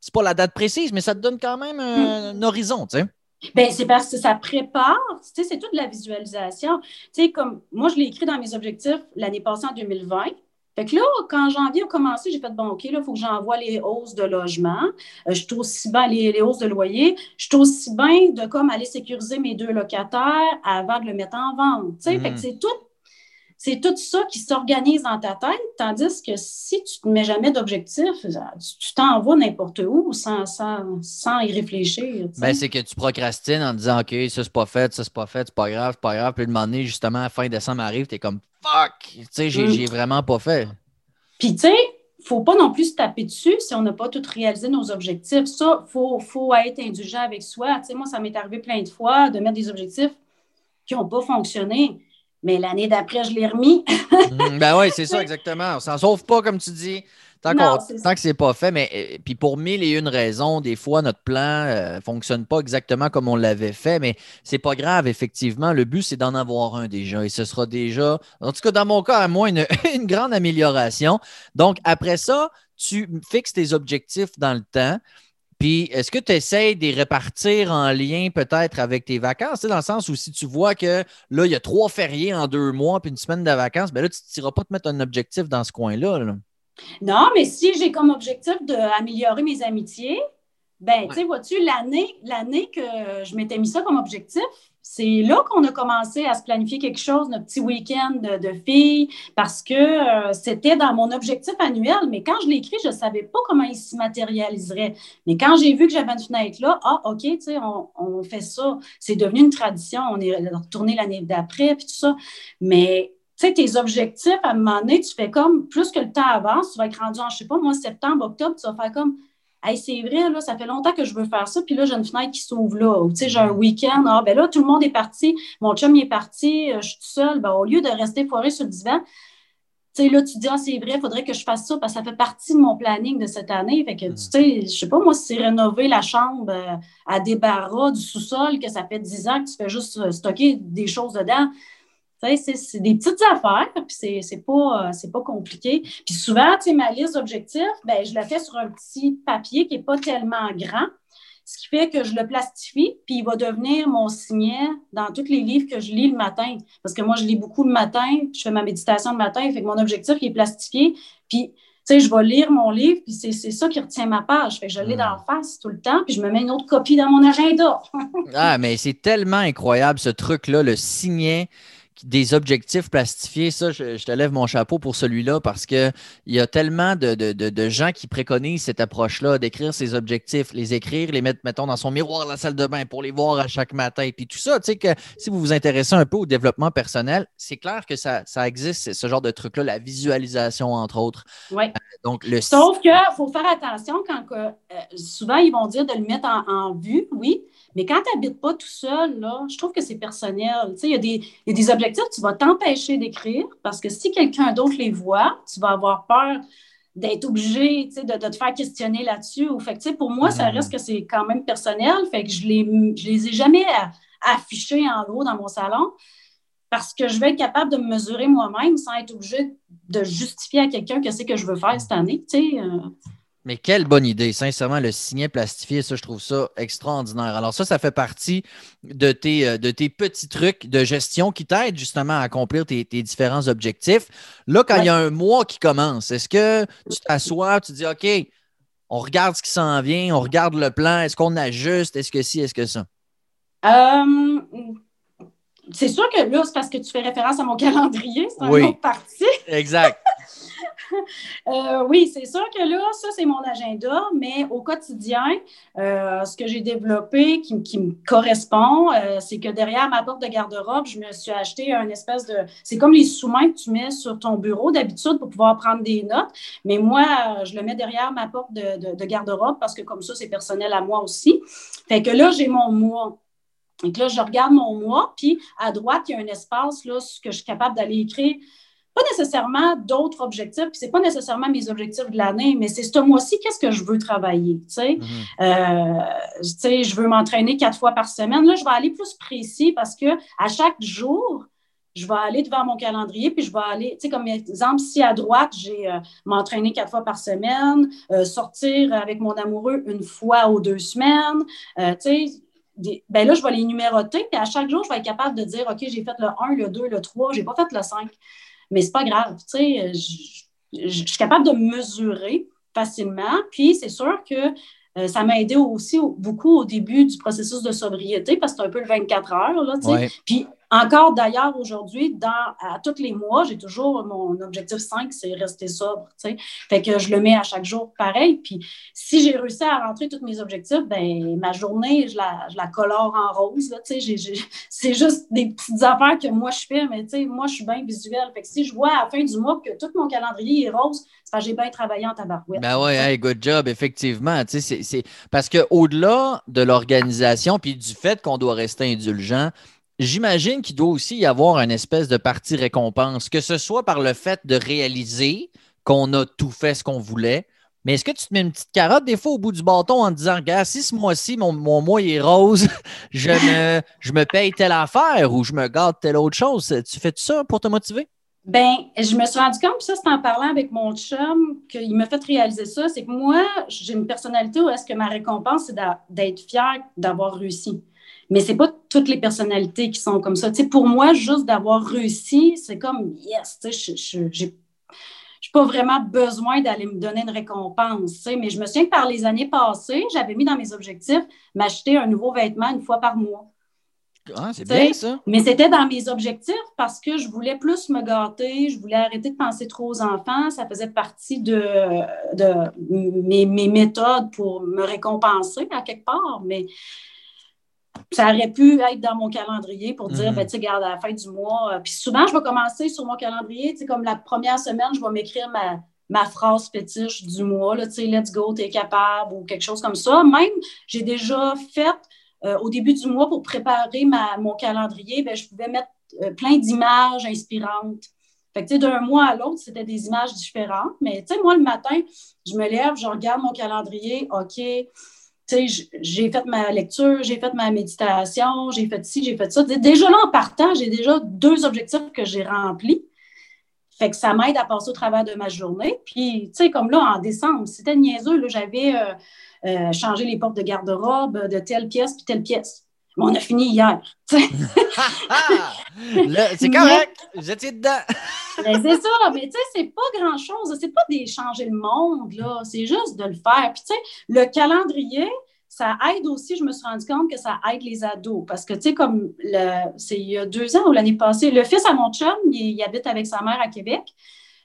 c'est pas la date précise, mais ça te donne quand même un, hmm. horizon, tu sais. Bien, c'est parce que ça prépare, tu sais, c'est toute la visualisation. Tu sais, comme moi, je l'ai écrit dans mes objectifs l'année passée en 2020. Fait que là, quand janvier a commencé, j'ai fait bon, OK, là, il faut que j'envoie les hausses de logement. Euh, je trouve aussi bien les, hausses de loyer. Je trouve aussi bien de comme aller sécuriser mes deux locataires avant de le mettre en vente. Fait que mm. c'est tout c'est tout ça qui s'organise dans ta tête, tandis que si tu ne mets jamais d'objectif, tu t'envoies n'importe où sans, sans, y réfléchir. Ben, c'est que tu procrastines en disant OK, ça c'est pas fait, ça c'est pas fait, c'est pas grave, c'est pas grave. Puis le moment donné, justement, à la fin décembre arrive, tu es comme fuck, tu sais, j'ai mm. vraiment pas fait. Puis tu sais, faut pas non plus se taper dessus si on n'a pas tout réalisé nos objectifs. Ça, il faut, faut, être indulgent avec soi. Tu sais, moi, ça m'est arrivé plein de fois de mettre des objectifs qui n'ont pas fonctionné. Mais l'année d'après, je l'ai remis. Mm, ben oui, c'est ça, exactement. On s'en sauve pas, comme tu dis. Tant, que c'est pas fait, mais euh, puis pour mille et une raisons, des fois, notre plan ne euh, fonctionne pas exactement comme on l'avait fait, mais c'est pas grave, effectivement. Le but, c'est d'en avoir un déjà et ce sera déjà, en tout cas, dans mon cas, à moi, une, une grande amélioration. Donc, après ça, tu fixes tes objectifs dans le temps. Puis, est-ce que tu essaies de les répartir en lien peut-être avec tes vacances? Dans le sens où si tu vois que là, il y a trois fériés en deux mois puis une semaine de vacances, bien là, tu n'iras pas te mettre un objectif dans ce coin-là. Non, mais si j'ai comme objectif d'améliorer mes amitiés, ben, tu sais, vois-tu, l'année, l'année que je m'étais mis ça comme objectif, c'est là qu'on a commencé à se planifier quelque chose, notre petit week-end de, filles, parce que euh, c'était dans mon objectif annuel. Mais quand je l'ai écrit, je ne savais pas comment il se matérialiserait. Mais quand j'ai vu que j'avais une fenêtre là, ah, OK, tu sais, on, on, fait ça. C'est devenu une tradition. On est retourné l'année d'après, puis tout ça. Mais tu sais, tes objectifs, à un moment donné, tu fais comme, plus que le temps avance, tu vas être rendu en, je sais pas, moi, septembre, octobre, tu vas faire comme, hey, c'est vrai, là, ça fait longtemps que je veux faire ça, puis là, j'ai une fenêtre qui s'ouvre là. tu sais, j'ai un week-end, ah, ben là, tout le monde est parti, mon chum, il est parti, euh, je suis tout seul, ben, au lieu de rester foiré sur le divan, tu sais, là, tu dis, ah, c'est vrai, il faudrait que je fasse ça parce que ça fait partie de mon planning de cette année. Fait que, tu mm. sais, je sais pas, moi, si c'est rénover la chambre euh, à débarras du sous-sol, que ça fait 10 ans que tu fais juste euh, stocker des choses dedans, c'est des petites affaires, puis c'est pas, euh, pas compliqué. Puis souvent, ma liste d'objectifs, ben, je la fais sur un petit papier qui n'est pas tellement grand, ce qui fait que je le plastifie, puis il va devenir mon signet dans tous les livres que je lis le matin. Parce que moi, je lis beaucoup le matin, je fais ma méditation le matin, fait que mon objectif il est plastifié. Puis tu sais, je vais lire mon livre, puis c'est ça qui retient ma page. Fait que je l'ai dans la face tout le temps, puis je me mets une autre copie dans mon agenda. ah, mais c'est tellement incroyable, ce truc-là, le signet des objectifs plastifiés, ça, je, te lève mon chapeau pour celui-là parce qu'il y a tellement de, gens qui préconisent cette approche-là, d'écrire ses objectifs, les écrire, les mettre, mettons, dans son miroir la salle de bain pour les voir à chaque matin. Et puis tout ça, tu sais que si vous vous intéressez un peu au développement personnel, c'est clair que ça, existe, ce genre de truc-là, la visualisation, entre autres. Oui. Euh, donc, le... Sauf qu'il faut faire attention quand euh, souvent ils vont dire de le mettre en vue, oui, mais quand tu n'habites pas tout seul, là, je trouve que c'est personnel. Il y, a des objectifs que tu vas t'empêcher d'écrire parce que si quelqu'un d'autre les voit, tu vas avoir peur d'être obligé de, de, te faire questionner là-dessus. Fait pour moi, ça mm. reste que c'est quand même personnel. Fait que je ne les, ai jamais affichés en haut dans mon salon parce que je vais être capable de me mesurer moi-même sans être obligé de justifier à quelqu'un que c'est que je veux faire cette année. Euh. Mais quelle bonne idée. Sincèrement, le signet plastifié, ça, je trouve ça extraordinaire. Alors, ça, ça fait partie de tes, euh, de tes petits trucs de gestion qui t'aident justement à accomplir tes, différents objectifs. Là, quand il y a un mois qui commence, est-ce que tu t'assois, tu dis OK, on regarde ce qui s'en vient, on regarde le plan, est-ce qu'on ajuste, est-ce que ci, est-ce que ça? Euh, c'est sûr que là, c'est parce que tu fais référence à mon calendrier, c'est une autre partie. exact. Euh, oui, c'est sûr que là, ça, c'est mon agenda, mais au quotidien, euh, ce que j'ai développé qui, me correspond, euh, c'est que derrière ma porte de garde-robe, je me suis acheté un espèce de. C'est comme les sous-mains que tu mets sur ton bureau d'habitude pour pouvoir prendre des notes, mais moi, je le mets derrière ma porte de, de garde-robe parce que comme ça, c'est personnel à moi aussi. Fait que là, j'ai mon mois. Donc là, je regarde mon mois, puis à droite, il y a un espace là, que je suis capable d'aller écrire pas nécessairement d'autres objectifs, puis c'est pas nécessairement mes objectifs de l'année, mais c'est ce mois-ci, qu'est-ce que je veux travailler, tu sais? Mm-hmm. Euh, tu sais, je veux m'entraîner quatre fois par semaine. Là, je vais aller plus précis parce que à chaque jour, je vais aller devant mon calendrier, puis je vais aller, tu sais, comme exemple, si à droite, j'ai euh, m'entraîner quatre fois par semaine, euh, sortir avec mon amoureux une fois ou deux semaines, tu sais, ben là, je vais les numéroter, puis à chaque jour, je vais être capable de dire, OK, j'ai fait le 1, le 2, le 3, j'ai pas fait le 5 mais c'est pas grave. Tu sais, je, suis capable de mesurer facilement. Puis c'est sûr que euh, ça m'a aidé aussi beaucoup au début du processus de sobriété parce que c'est un peu le 24 heures. Là, tu sais. Puis encore d'ailleurs, aujourd'hui, à tous les mois, j'ai toujours mon objectif 5, c'est rester sobre. Fait que je le mets à chaque jour pareil. Puis si j'ai réussi à rentrer tous mes objectifs, ben ma journée, je la, colore en rose. c'est juste des petites affaires que moi je fais, mais moi je suis bien visuelle. Fait que si je vois à la fin du mois que tout mon calendrier est rose, c'est que j'ai bien travaillé en tabarouette. Ben oui, hey, good job, effectivement. C'est parce qu'au-delà de l'organisation puis du fait qu'on doit rester indulgent, J'imagine qu'il doit aussi y avoir une espèce de partie récompense, que ce soit par le fait de réaliser qu'on a tout fait ce qu'on voulait, mais est-ce que tu te mets une petite carotte des fois au bout du bâton en te disant, regarde, si ce mois-ci, mon, mois est rose, je me, je me paye telle affaire ou je me garde telle autre chose? Tu fais ça pour te motiver? Ben, je me suis rendu compte, puis ça, c'est en parlant avec mon chum qu'il m'a fait réaliser ça, c'est que moi, j'ai une personnalité où est-ce que ma récompense, c'est d'être fière d'avoir réussi. Mais c'est pas toutes les personnalités qui sont comme ça. pour moi, juste d'avoir réussi, c'est comme yes, je n'ai pas vraiment besoin d'aller me donner une récompense. Mais je me souviens que par les années passées, j'avais mis dans mes objectifs m'acheter un nouveau vêtement une fois par mois. Ah, c'est bien ça. Mais c'était dans mes objectifs parce que je voulais plus me gâter, je voulais arrêter de penser trop aux enfants. Ça faisait partie de, de mes, mes méthodes pour me récompenser à quelque part. Mais ça aurait pu être dans mon calendrier pour dire, mm ben, tu sais, garde à la fin du mois. Euh, puis souvent, je vais commencer sur mon calendrier, tu sais, comme la première semaine, je vais m'écrire ma, ma phrase fétiche du mois, tu sais, let's go, t'es capable ou quelque chose comme ça. Même, j'ai déjà fait euh, au début du mois pour préparer ma, mon calendrier, ben, je pouvais mettre euh, plein d'images inspirantes. Fait que, tu sais, d'un mois à l'autre, c'était des images différentes. Mais, tu sais, moi, le matin, je me lève, je regarde mon calendrier, OK, j'ai fait ma lecture, j'ai fait ma méditation, j'ai fait ci, j'ai fait ça. Déjà là, en partant, j'ai déjà deux objectifs que j'ai remplis. Fait que ça m'aide à passer au travers de ma journée. Puis, tu sais, comme là, en décembre, c'était niaiseux, j'avais euh, euh, changé les portes de garde-robe de telle pièce puis telle pièce. Mais on a fini hier. c'est correct, vous étiez dedans. Ben, c'est ça, mais tu sais, c'est pas grand-chose. C'est pas d'échanger le monde, là. C'est juste de le faire. Puis, tu sais, le calendrier, ça aide aussi, je me suis rendu compte que ça aide les ados. Parce que, tu sais, comme c'est il y a deux ans ou l'année passée, le fils à mon chum, il, habite avec sa mère à Québec.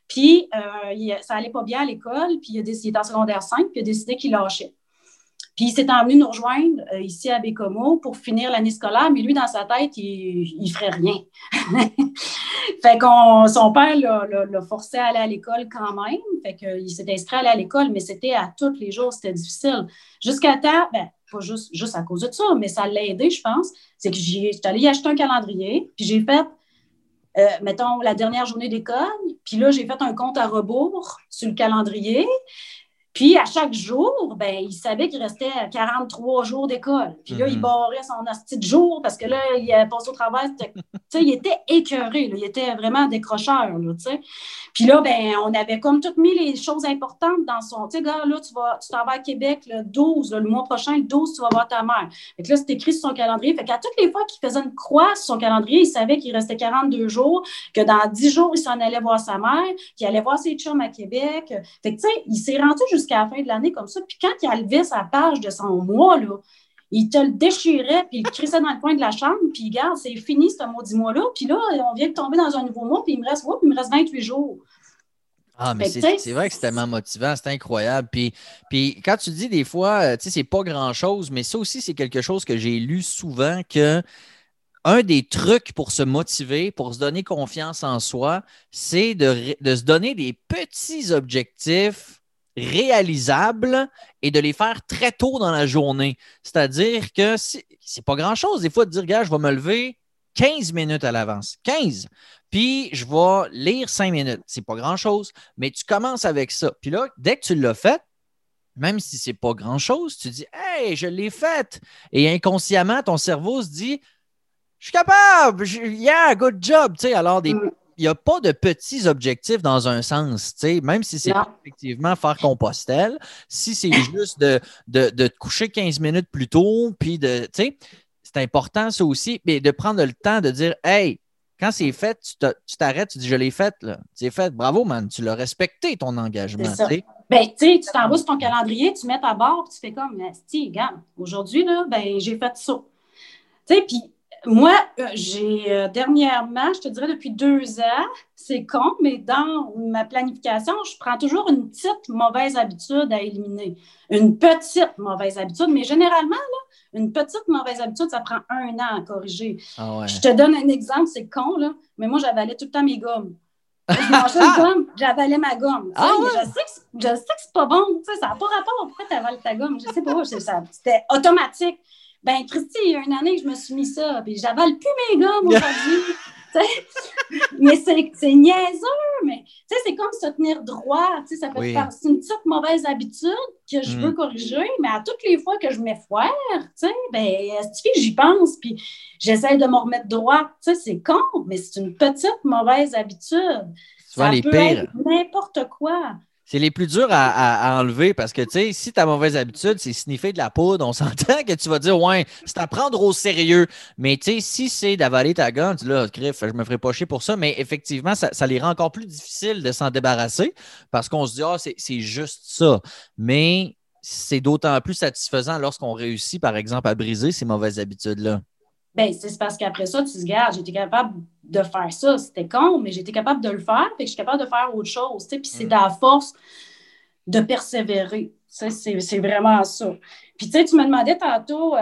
Puis, euh, ça allait pas bien à l'école, puis il, il était en secondaire 5, puis il a décidé qu'il lâchait. Puis il s'est emmené nous rejoindre euh, ici à Bécomo pour finir l'année scolaire, mais lui, dans sa tête, il ne ferait rien. fait qu'on son père l'a forcé à aller à l'école quand même. Fait qu'il s'est inscrit à aller à l'école, mais c'était à tous les jours, c'était difficile. Jusqu'à temps, ben, pas juste, juste à cause de ça, mais ça l'a aidé, je pense. C'est que j'étais allée y acheter un calendrier, puis j'ai fait euh, mettons, la dernière journée d'école. Puis là, j'ai fait un compte à rebours sur le calendrier. Puis à chaque jour, ben, il savait qu'il restait 43 jours d'école. Puis là, il mhm. barrait son astuce de jour parce que là, il a passé au travail. il était écœuré. Il était vraiment décrocheur. Là, Puis là, ben, on avait comme tout mis les choses importantes dans son. Tu sais, gars, là, tu vas, tu t'en vas à Québec le 12, le mois prochain, le 12, tu vas voir ta mère. Fait que là, c'est écrit sur son calendrier. Fait qu'à toutes les fois qu'il faisait une croix sur son calendrier, il savait qu'il restait 42 jours, que dans 10 jours, il s'en allait voir sa mère, qu'il allait voir ses chums à Québec. Fait que, tu sais, il s'est rendu jusqu'à jusqu'à la fin de l'année comme ça. Puis quand il a levé sa page de son mois, là, il te le déchirait, puis il crissait dans le coin de la chambre, puis il regarde, c'est fini ce maudit mois-là. Puis là, on vient de tomber dans un nouveau mois, puis il me reste, il me reste 28 jours. Ah, mais c'est vrai que c'est tellement motivant, c'est incroyable. Puis, puis quand tu dis des fois, euh, tu sais, c'est pas grand-chose, mais ça aussi, c'est quelque chose que j'ai lu souvent que un des trucs pour se motiver, pour se donner confiance en soi, c'est de, de se donner des petits objectifs réalisables et de les faire très tôt dans la journée. C'est-à-dire que c'est pas grand-chose des fois de dire, gars, je vais me lever 15 minutes à l'avance. 15. Puis je vais lire 5 minutes. C'est pas grand-chose, mais tu commences avec ça. Puis là, dès que tu l'as fait, même si c'est pas grand-chose, tu dis, hey, je l'ai fait. Et inconsciemment, ton cerveau se dit, je suis capable, yeah, good job. Tu sais, alors des mm n'y a pas de petits objectifs dans un sens, même si c'est effectivement faire Compostelle, si c'est juste de, de, te coucher 15 minutes plus tôt, puis de, c'est important ça aussi, mais de prendre le temps de dire, hey, quand c'est fait, tu t'arrêtes, tu dis, je l'ai fait, là. C'est fait, bravo, man, tu l'as respecté, ton engagement. Ben, tu tu t'en vas sur ton calendrier, tu mets ta barre, tu fais comme, si, regarde, aujourd'hui, là, ben, j'ai fait ça. Tu sais, puis moi, euh, j'ai euh, dernièrement, je te dirais depuis deux ans, c'est con, mais dans ma planification, je prends toujours une petite mauvaise habitude à éliminer. Une petite mauvaise habitude, mais généralement, là, une petite mauvaise habitude, ça prend un an à corriger. Ah je te donne un exemple, c'est con, là, mais moi, j'avalais tout le temps mes gommes. Je mangeais une gomme, j'avalais ma gomme. Ah je sais que, c'est pas bon, ça n'a pas rapport pourquoi tu avales ta gomme? Je sais pas, c'était automatique. Ben, Christy, il y a une année que je me suis mis ça, puis j'avale plus mes gommes aujourd'hui. mais c'est niaiseux, mais c'est comme se tenir droit. Ça peut faire c'est une petite mauvaise habitude que je veux mm. corriger, mais à toutes les fois que je m'effoire, ben, j'y pense, puis j'essaie de me remettre droit. C'est con, mais c'est une petite mauvaise habitude. ça peut être n'importe quoi. C'est les plus durs à, enlever parce que, tu sais, si ta mauvaise habitude, c'est sniffer de la poudre, on s'entend que tu vas dire, ouais, c'est à prendre au sérieux. Mais, tu sais, si c'est d'avaler ta gomme, tu dis, là, je me ferai pas chier pour ça. Mais effectivement, ça, ça les rend encore plus difficile de s'en débarrasser parce qu'on se dit, ah, c'est juste ça. Mais c'est d'autant plus satisfaisant lorsqu'on réussit, par exemple, à briser ces mauvaises habitudes-là. Ben c'est parce qu'après ça, tu te gardes, j'étais capable de faire ça. C'était con, mais j'étais capable de le faire, puis je suis capable de faire autre chose. Puis c'est mm. la force de persévérer. C'est vraiment ça. Puis tu sais, tu me demandais tantôt euh,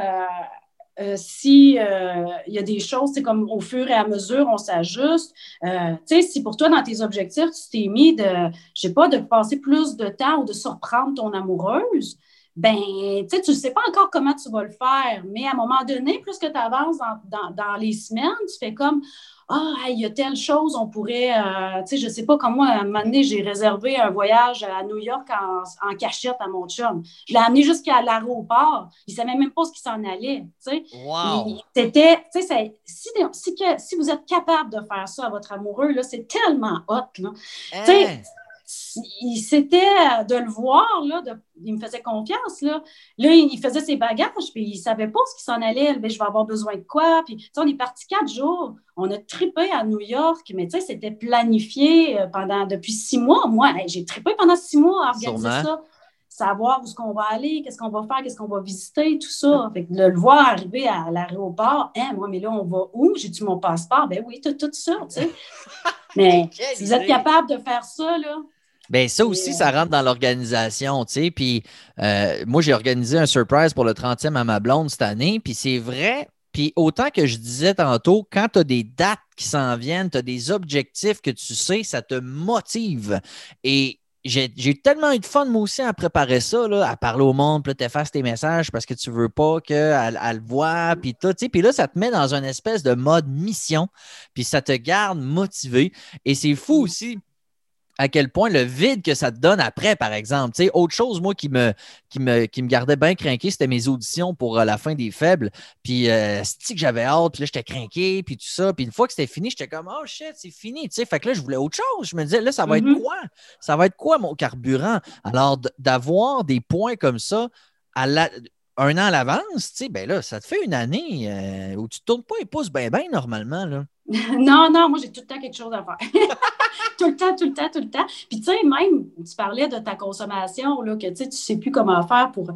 euh, si euh, il y a des choses, c'est comme au fur et à mesure, on s'ajuste. tu sais, si pour toi, dans tes objectifs, tu t'es mis de, je sais pas, de passer plus de temps ou de surprendre ton amoureuse, ben, tu sais, tu ne sais pas encore comment tu vas le faire, mais à un moment donné, plus que tu avances dans, les semaines, tu fais comme Ah, il y a telle chose, on pourrait, euh, tu sais, je ne sais pas comment, à un moment donné, j'ai réservé un voyage à New York en, cachette à mon chum. Je l'ai amené jusqu'à l'aéroport. Il ne savait même pas ce qu'il s'en allait, tu sais. Wow. C'était, tu sais, si, si, si, vous êtes capable de faire ça à votre amoureux, là, c'est tellement hot, là. Tu sais, hein? Il s'était euh, de le voir, là, il me faisait confiance. Là, là il faisait ses bagages, puis il ne savait pas ce qui s'en allait. je vais avoir besoin de quoi? Puis, on est parti quatre jours. On a trippé à New York, mais c'était planifié euh, pendant depuis six mois. Moi, j'ai trippé pendant six mois à organiser ça. Savoir où est-ce qu'on va aller, qu'est-ce qu'on va faire, qu'est-ce qu'on va visiter, tout ça. Fait de le voir arriver à l'aéroport, hein, moi, mais là, on va où? J'ai-tu mon passeport? Ben oui, tout, tout ça, tu sais. Mais si vous êtes capable de faire ça, là, ben ça aussi, ça rentre dans l'organisation, tu sais. Puis euh, moi, j'ai organisé un surprise pour le 30e à ma blonde cette année. Puis c'est vrai. Puis autant que je disais tantôt, quand tu as des dates qui s'en viennent, tu as des objectifs que tu sais, ça te motive. Et j'ai tellement eu de fun, moi aussi, à préparer ça, là, à parler au monde, puis là, tes messages parce que tu veux pas qu'elle elle le voit, puis tout, Puis là, ça te met dans une espèce de mode mission, puis ça te garde motivé. Et c'est fou aussi à quel point le vide que ça te donne après, par exemple. Autre chose, moi, qui me, qui me, qui me gardait bien craqué, c'était mes auditions pour euh, la fin des faibles. Puis, euh, c'est que j'avais hâte, puis là, j'étais craqué, puis tout ça. Puis, une fois que c'était fini, j'étais comme, oh shit, c'est fini. Tu sais, fait que là, je voulais autre chose. Je me disais, là, ça va être mm-hmm. quoi? Ça va être quoi, mon carburant? Alors, d'avoir des points comme ça à la, un an à l'avance, tu sais, ben là, ça te fait une année euh, où tu ne tournes pas les pouces bien, bien, normalement, là. Non, non, moi, j'ai tout le temps quelque chose à faire. tout le temps, tout le temps, tout le temps. Puis, tu sais, même, tu parlais de ta consommation, là, que tu ne sais plus comment faire pour,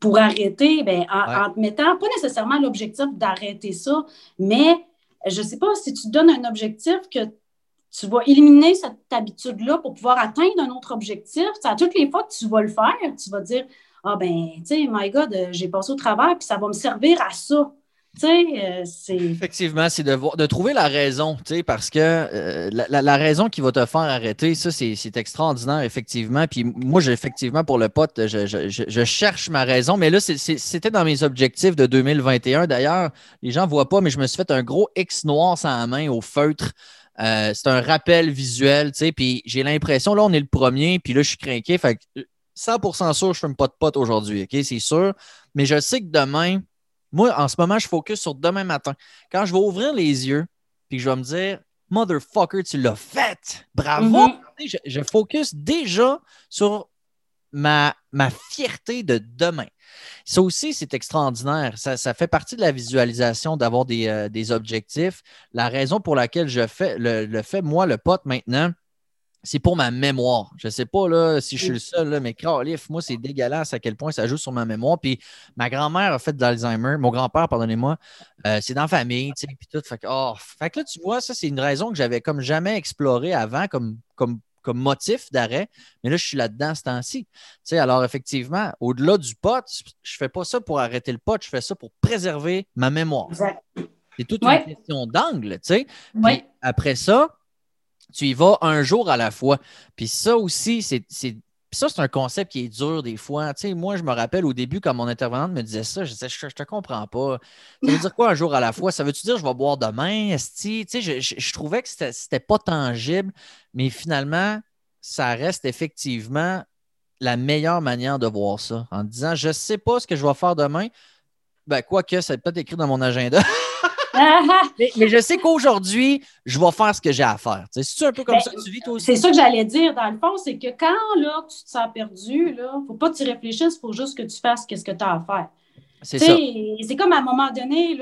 pour arrêter, ben, en, te mettant, pas nécessairement l'objectif d'arrêter ça, mais je ne sais pas si tu donnes un objectif que tu vas éliminer cette habitude-là pour pouvoir atteindre un autre objectif. À toutes les fois que tu vas le faire, tu vas dire Ah, ben, tu sais, my God, j'ai passé au travers, puis ça va me servir à ça. Euh, Effectivement, c'est de, de, trouver la raison, parce que euh, la, raison qui va te faire arrêter, ça, c'est extraordinaire, effectivement. Puis moi, effectivement, pour le pote, je, cherche ma raison, mais là, c'était dans mes objectifs de 2021. D'ailleurs, les gens ne voient pas, mais je me suis fait un gros X noir sans la main au feutre. Euh, c'est un rappel visuel, tu sais, puis j'ai l'impression, là, on est le premier, puis là, je suis craqué, fait 100% sûr, je ne fume pas de pote aujourd'hui, OK, c'est sûr. Mais je sais que demain, moi, en ce moment, je focus sur demain matin. Quand je vais ouvrir les yeux, puis je vais me dire, motherfucker, tu l'as fait. Bravo. Mm-hmm. je, focus déjà sur ma, ma fierté de demain. Ça aussi, c'est extraordinaire. Ça, fait partie de la visualisation d'avoir des, euh, des, objectifs. La raison pour laquelle je fais le, le fais, moi, le pote maintenant, c'est pour ma mémoire. Je ne sais pas là, si je suis le seul, là, mais Calif, moi, c'est dégueulasse à quel point ça joue sur ma mémoire. Puis ma grand-mère a fait de l'Alzheimer. Mon grand-père, pardonnez-moi, euh, c'est dans la famille, tu sais, puis tout. Fait que, oh, fait que là, tu vois, ça, c'est une raison que j'avais comme jamais explorée avant comme, comme, comme motif d'arrêt. Mais là, je suis là-dedans ce temps-ci. Tu sais, alors, effectivement, au-delà du pot, je ne fais pas ça pour arrêter le pot, je fais ça pour préserver ma mémoire. C'est toute une question d'angle, tu sais. Après ça, tu y vas un jour à la fois. Puis ça aussi, c'est. Ça, c'est un concept qui est dur des fois. Tu sais, moi, je me rappelle au début, quand mon intervenante me disait ça, je disais, je, te comprends pas. Ça veut dire quoi un jour à la fois? Ça veut-tu dire je vais boire demain? Tu sais, je, trouvais que c'était pas tangible, mais finalement, ça reste effectivement la meilleure manière de voir ça. En disant, je sais pas ce que je vais faire demain. Ben, quoique, ça peut être écrit dans mon agenda. mais, je sais qu'aujourd'hui, je vais faire ce que j'ai à faire. C'est un peu comme ben, ça que tu vis toi aussi? C'est ça que j'allais dire, dans le fond, c'est que quand là, tu te sens perdu, il ne faut pas que tu réfléchisses, il faut juste que tu fasses ce que tu as à faire. C'est ça. C'est comme à un moment donné,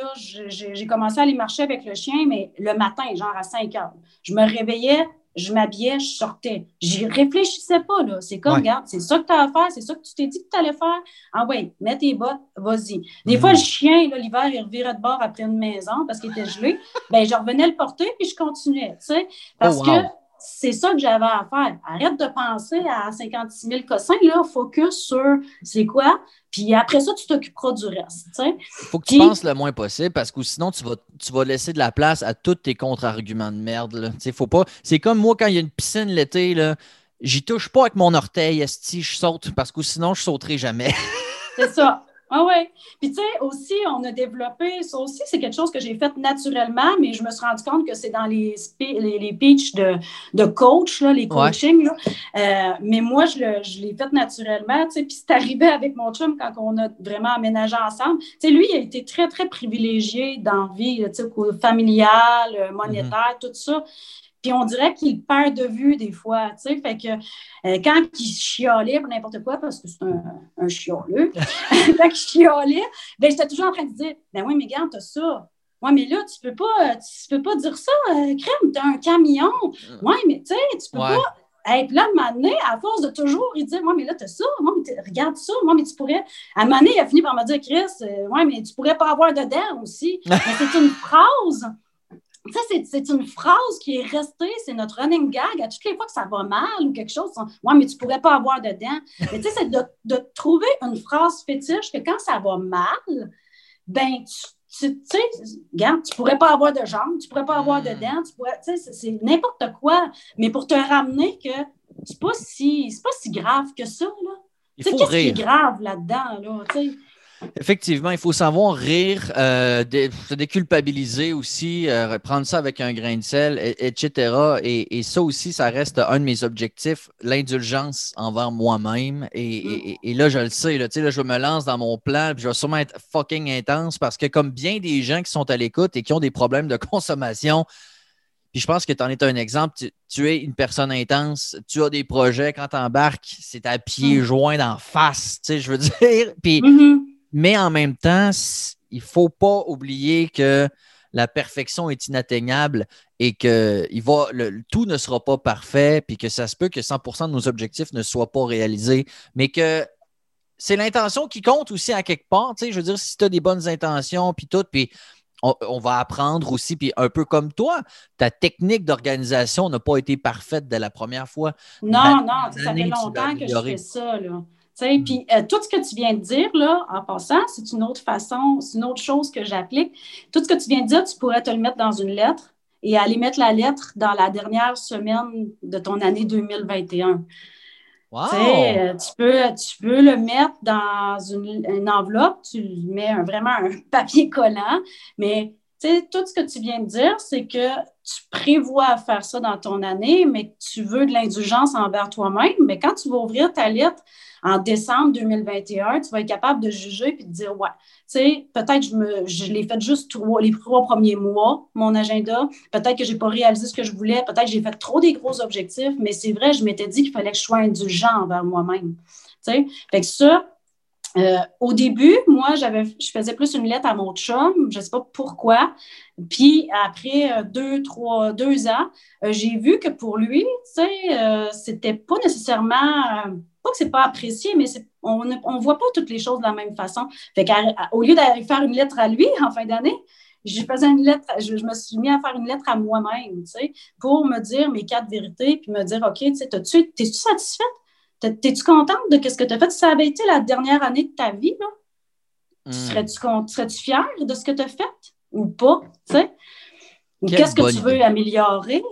j'ai commencé à aller marcher avec le chien, mais le matin, genre à 5 heures. Je me réveillais je m'habillais, je sortais. J'y réfléchissais pas, là. C'est comme, regarde, c'est ça que tu as à faire, c'est ça que tu t'es dit que tu allais faire. Ah ouais, mets tes bottes, vas-y. Des fois, le chien, l'hiver, il revirait de bord après une maison parce qu'il était gelé. ben, je revenais le porter, puis je continuais, tu sais. Parce oh, que c'est ça que j'avais à faire. Arrête de penser à 56 000 cossins, là, focus sur c'est quoi, puis après ça, tu t'occuperas du reste. Il faut que tu penses le moins possible parce que sinon, tu vas, tu vas laisser de la place à tous tes contre-arguments de merde. Faut pas... C'est comme moi quand il y a une piscine l'été, j'y touche pas avec mon orteil, esti, je saute parce que sinon, je sauterai jamais. c'est ça. Ah oui. Puis tu sais, aussi, on a développé, ça aussi, c'est quelque chose que j'ai fait naturellement, mais je me suis rendu compte que c'est dans les, les, les pitchs de, de coach, là, les coachings. Euh, mais moi, je, l'ai fait naturellement, tu sais, puis c'est arrivé avec mon chum quand on a vraiment aménagé ensemble. Tu sais, lui, il a été très, très privilégié dans la vie, tu sais, familiale, euh, monétaire, tout ça. Puis on dirait qu'il perd de vue des fois, tu sais. Fait que euh, quand il chialait pour n'importe quoi, parce que c'est un, un chialeux, quand il chialait, ben, j'étais toujours en train de dire Ben oui, mais regarde, t'as ça. Ouais, mais là, tu peux pas, tu peux pas dire ça, euh, Crème, t'as un camion. Ouais, mais tu sais, tu peux pas. Et puis là, à un moment donné, à force de toujours, il dit Moi, mais là, t'as ça, moi, mais regarde ça, moi, mais tu pourrais. À un moment donné, il a fini par me dire Chris, euh, ouais, mais tu pourrais pas avoir de dents aussi. mais c'est une phrase ça, c'est une phrase qui est restée, c'est notre running gag. À toutes les fois que ça va mal ou quelque chose, ouais, mais tu pourrais pas avoir dedans. Mais tu sais, c'est de, trouver une phrase fétiche que quand ça va mal, ben, tu, sais, regarde, tu pourrais pas avoir de jambes, tu pourrais pas avoir de hmm. dents, tu pourrais, tu sais, c'est n'importe quoi, mais pour te ramener que c'est pas si, pas si grave que ça, là. Tu sais, qu'est-ce qui est grave là-dedans, là, tu sais? Effectivement, il faut savoir rire, euh, se déculpabiliser aussi, euh, prendre ça avec un grain de sel, etc. Et, ça aussi, ça reste un de mes objectifs, l'indulgence envers moi-même. Et, là, je le sais, là, là, je me lance dans mon plan, puis je vais sûrement être fucking intense parce que comme bien des gens qui sont à l'écoute et qui ont des problèmes de consommation, puis je pense que tu en es un exemple. Tu, es une personne intense, tu as des projets. Quand tu embarques, c'est à pieds mm. joints d'en face, tu sais, je veux dire. Puis mm-hmm. Mais en même temps, il ne faut pas oublier que la perfection est inatteignable et que il va, le, tout ne sera pas parfait, puis que ça se peut que 100% de nos objectifs ne soient pas réalisés, mais que c'est l'intention qui compte aussi à quelque part. je veux dire, si tu as des bonnes intentions, puis tout, puis on, va apprendre aussi, puis un peu comme toi, ta technique d'organisation n'a pas été parfaite dès la première fois. Non, non, ça fait longtemps que je fais ça. Là. Puis euh, tout ce que tu viens de dire, là, en passant, c'est une autre façon, c'est une autre chose que j'applique. Tout ce que tu viens de dire, tu pourrais te le mettre dans une lettre et aller mettre la lettre dans la dernière semaine de ton année 2021. Wow. Euh, tu, peux, tu peux le mettre dans une, enveloppe, tu mets vraiment un papier collant, mais tout ce que tu viens de dire, c'est que tu prévois faire ça dans ton année, mais que tu veux de l'indulgence envers toi-même. Mais quand tu vas ouvrir ta lettre en décembre 2021, tu vas être capable de juger et de dire Ouais, tu sais, peut-être je, je l'ai fait juste trois, les trois premiers mois, mon agenda. Peut-être que je n'ai pas réalisé ce que je voulais. Peut-être que j'ai fait trop des gros objectifs. Mais c'est vrai, je m'étais dit qu'il fallait que je sois indulgent envers moi-même. Tu sais, fait que ça, euh, au début, moi, j'avais, je faisais plus une lettre à mon chum, je ne sais pas pourquoi. Puis après euh, deux, trois, deux ans, euh, j'ai vu que pour lui, tu sais, c'était pas nécessairement, pas que c'est pas apprécié, mais on ne voit pas toutes les choses de la même façon. Fait qu'au lieu d'aller faire une lettre à lui en fin d'année, je faisais une lettre, je, me suis mis à faire une lettre à moi-même, tu sais, pour me dire mes quatre vérités, puis me dire, OK, tu sais, es-tu satisfaite? T'es-tu contente de ce que tu as fait? Si ça avait été la dernière année de ta vie, là, hmm. serais-tu serais fière de ce que tu as fait ou pas? Ou qu'est-ce que tu veux améliorer?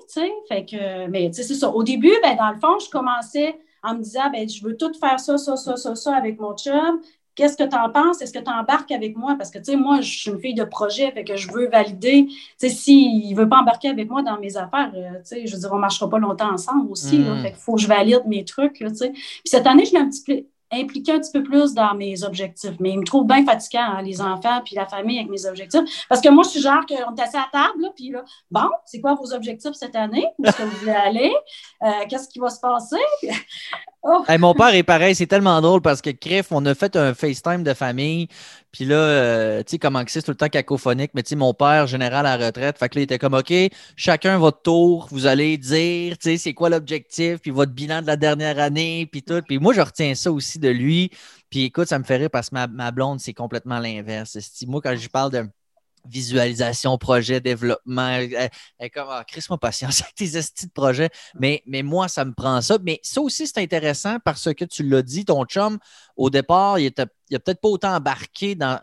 Fait que, mais c'est ça. Au début, ben, dans le fond, je commençais en me disant ben, je veux tout faire ça, ça, ça, ça, ça avec mon chum. Qu'est-ce que tu en penses? Est-ce que tu embarques avec moi? Parce que, tu sais, moi, je suis une fille de projet, fait que je veux valider. Tu sais, s'il ne veut pas embarquer avec moi dans mes affaires, euh, tu sais, je veux dire, on ne marchera pas longtemps ensemble aussi. Mm. fait qu'il faut que je valide mes trucs, tu sais. Puis cette année, je l'ai un petit peu impliquer un petit peu plus dans mes objectifs. Mais ils me trouvent bien fatigant, hein, les enfants puis la famille avec mes objectifs. Parce que moi, je suis genre qu'on est assis à table, puis là, bon, c'est quoi vos objectifs cette année? Où est-ce que vous voulez aller? Euh, qu'est-ce qui va se passer? Mon père est pareil, c'est tellement drôle parce que, Criff, on a fait un FaceTime de famille, Puis là, euh, tu sais, comment c'est tout le temps cacophonique, mais tu sais, mon père, général à la retraite, fait que là, il était comme, OK, chacun votre tour, vous allez dire, tu sais, c'est quoi l'objectif, puis votre bilan de la dernière année, puis tout. Puis moi, je retiens ça aussi de lui. Puis écoute, ça me fait rire parce que ma, blonde, c'est complètement l'inverse. Moi, quand je parle de visualisation, projet, développement. Elle, elle comme, ah, moi patience avec tes estis de projet. Mais, mais moi, ça me prend ça. Mais ça aussi, c'est intéressant parce que tu l'as dit, ton chum, au départ, il n'a peut-être pas autant embarqué dans,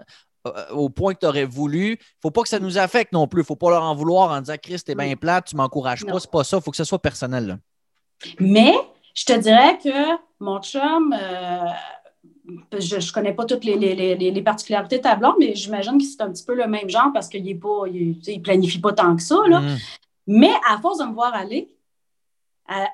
euh, au point que tu aurais voulu. Il ne faut pas que ça nous affecte non plus. Il ne faut pas leur en vouloir en disant, Chris, t'es bien plate, tu m'encourages pas. C'est pas ça. Il faut que ce soit personnel. Mais je te dirais que mon chum, euh, je ne connais pas toutes les, particularités de ta blonde, mais j'imagine que c'est un petit peu le même genre parce qu'il ne planifie pas tant que ça. Mm. Mais à force de me voir aller,